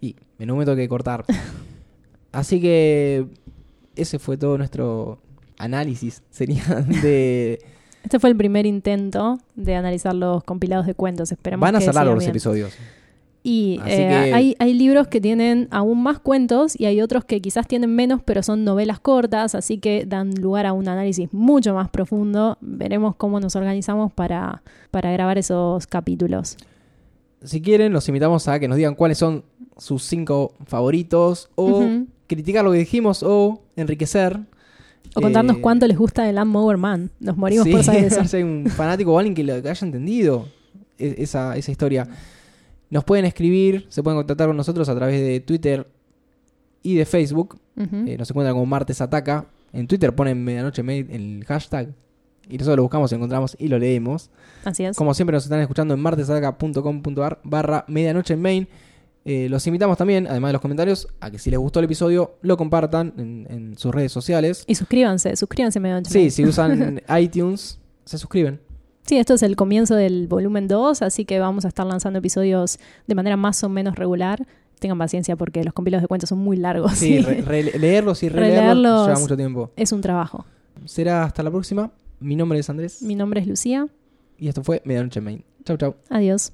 Speaker 2: Y en un momento que cortar. Así que ese fue todo nuestro análisis, sería de...
Speaker 1: este fue el primer intento de analizar los compilados de cuentos. Esperamos
Speaker 2: Van a
Speaker 1: que siga
Speaker 2: los
Speaker 1: bien.
Speaker 2: episodios.
Speaker 1: Y eh,
Speaker 2: que-
Speaker 1: hay, hay libros que tienen aún más cuentos y hay otros que quizás tienen menos, pero son novelas cortas, así que dan lugar a un análisis mucho más profundo. Veremos cómo nos organizamos para, para grabar esos capítulos.
Speaker 2: Si quieren, los invitamos a que nos digan cuáles son sus cinco favoritos o criticar lo que dijimos o enriquecer.
Speaker 1: O contarnos
Speaker 2: Eh,
Speaker 1: cuánto les gusta el Mower Man. Nos morimos
Speaker 2: sí,
Speaker 1: por saber eso.
Speaker 2: si hay un fanático o alguien que, lo- que haya entendido e- esa, esa historia. Nos pueden escribir, se pueden contactar con nosotros a través de Twitter y de Facebook. Eh, nos encuentran como Martes Ataca. En Twitter ponen Medianoche Mail el hashtag. Y nosotros lo buscamos, lo encontramos y lo leemos.
Speaker 1: Así es.
Speaker 2: Como siempre nos están escuchando en martesataca.com.ar barra medianoche en main. Eh, los invitamos también, además de los comentarios, a que si les gustó el episodio lo compartan en, en sus redes sociales.
Speaker 1: Y suscríbanse, suscríbanse medio
Speaker 2: Sí, si usan iTunes, se suscriben.
Speaker 1: Sí, esto es el comienzo del volumen 2, así que vamos a estar lanzando episodios de manera más o menos regular. Tengan paciencia porque los compilados de cuentos son muy largos.
Speaker 2: Sí,
Speaker 1: y
Speaker 2: re- re- leerlos y releerlos lleva mucho tiempo.
Speaker 1: es un trabajo.
Speaker 2: Será hasta la próxima. Mi nombre es Andrés
Speaker 1: Mi nombre es Lucía.
Speaker 2: y esto fue Medianoche Main. Chau, chau.
Speaker 1: Adiós.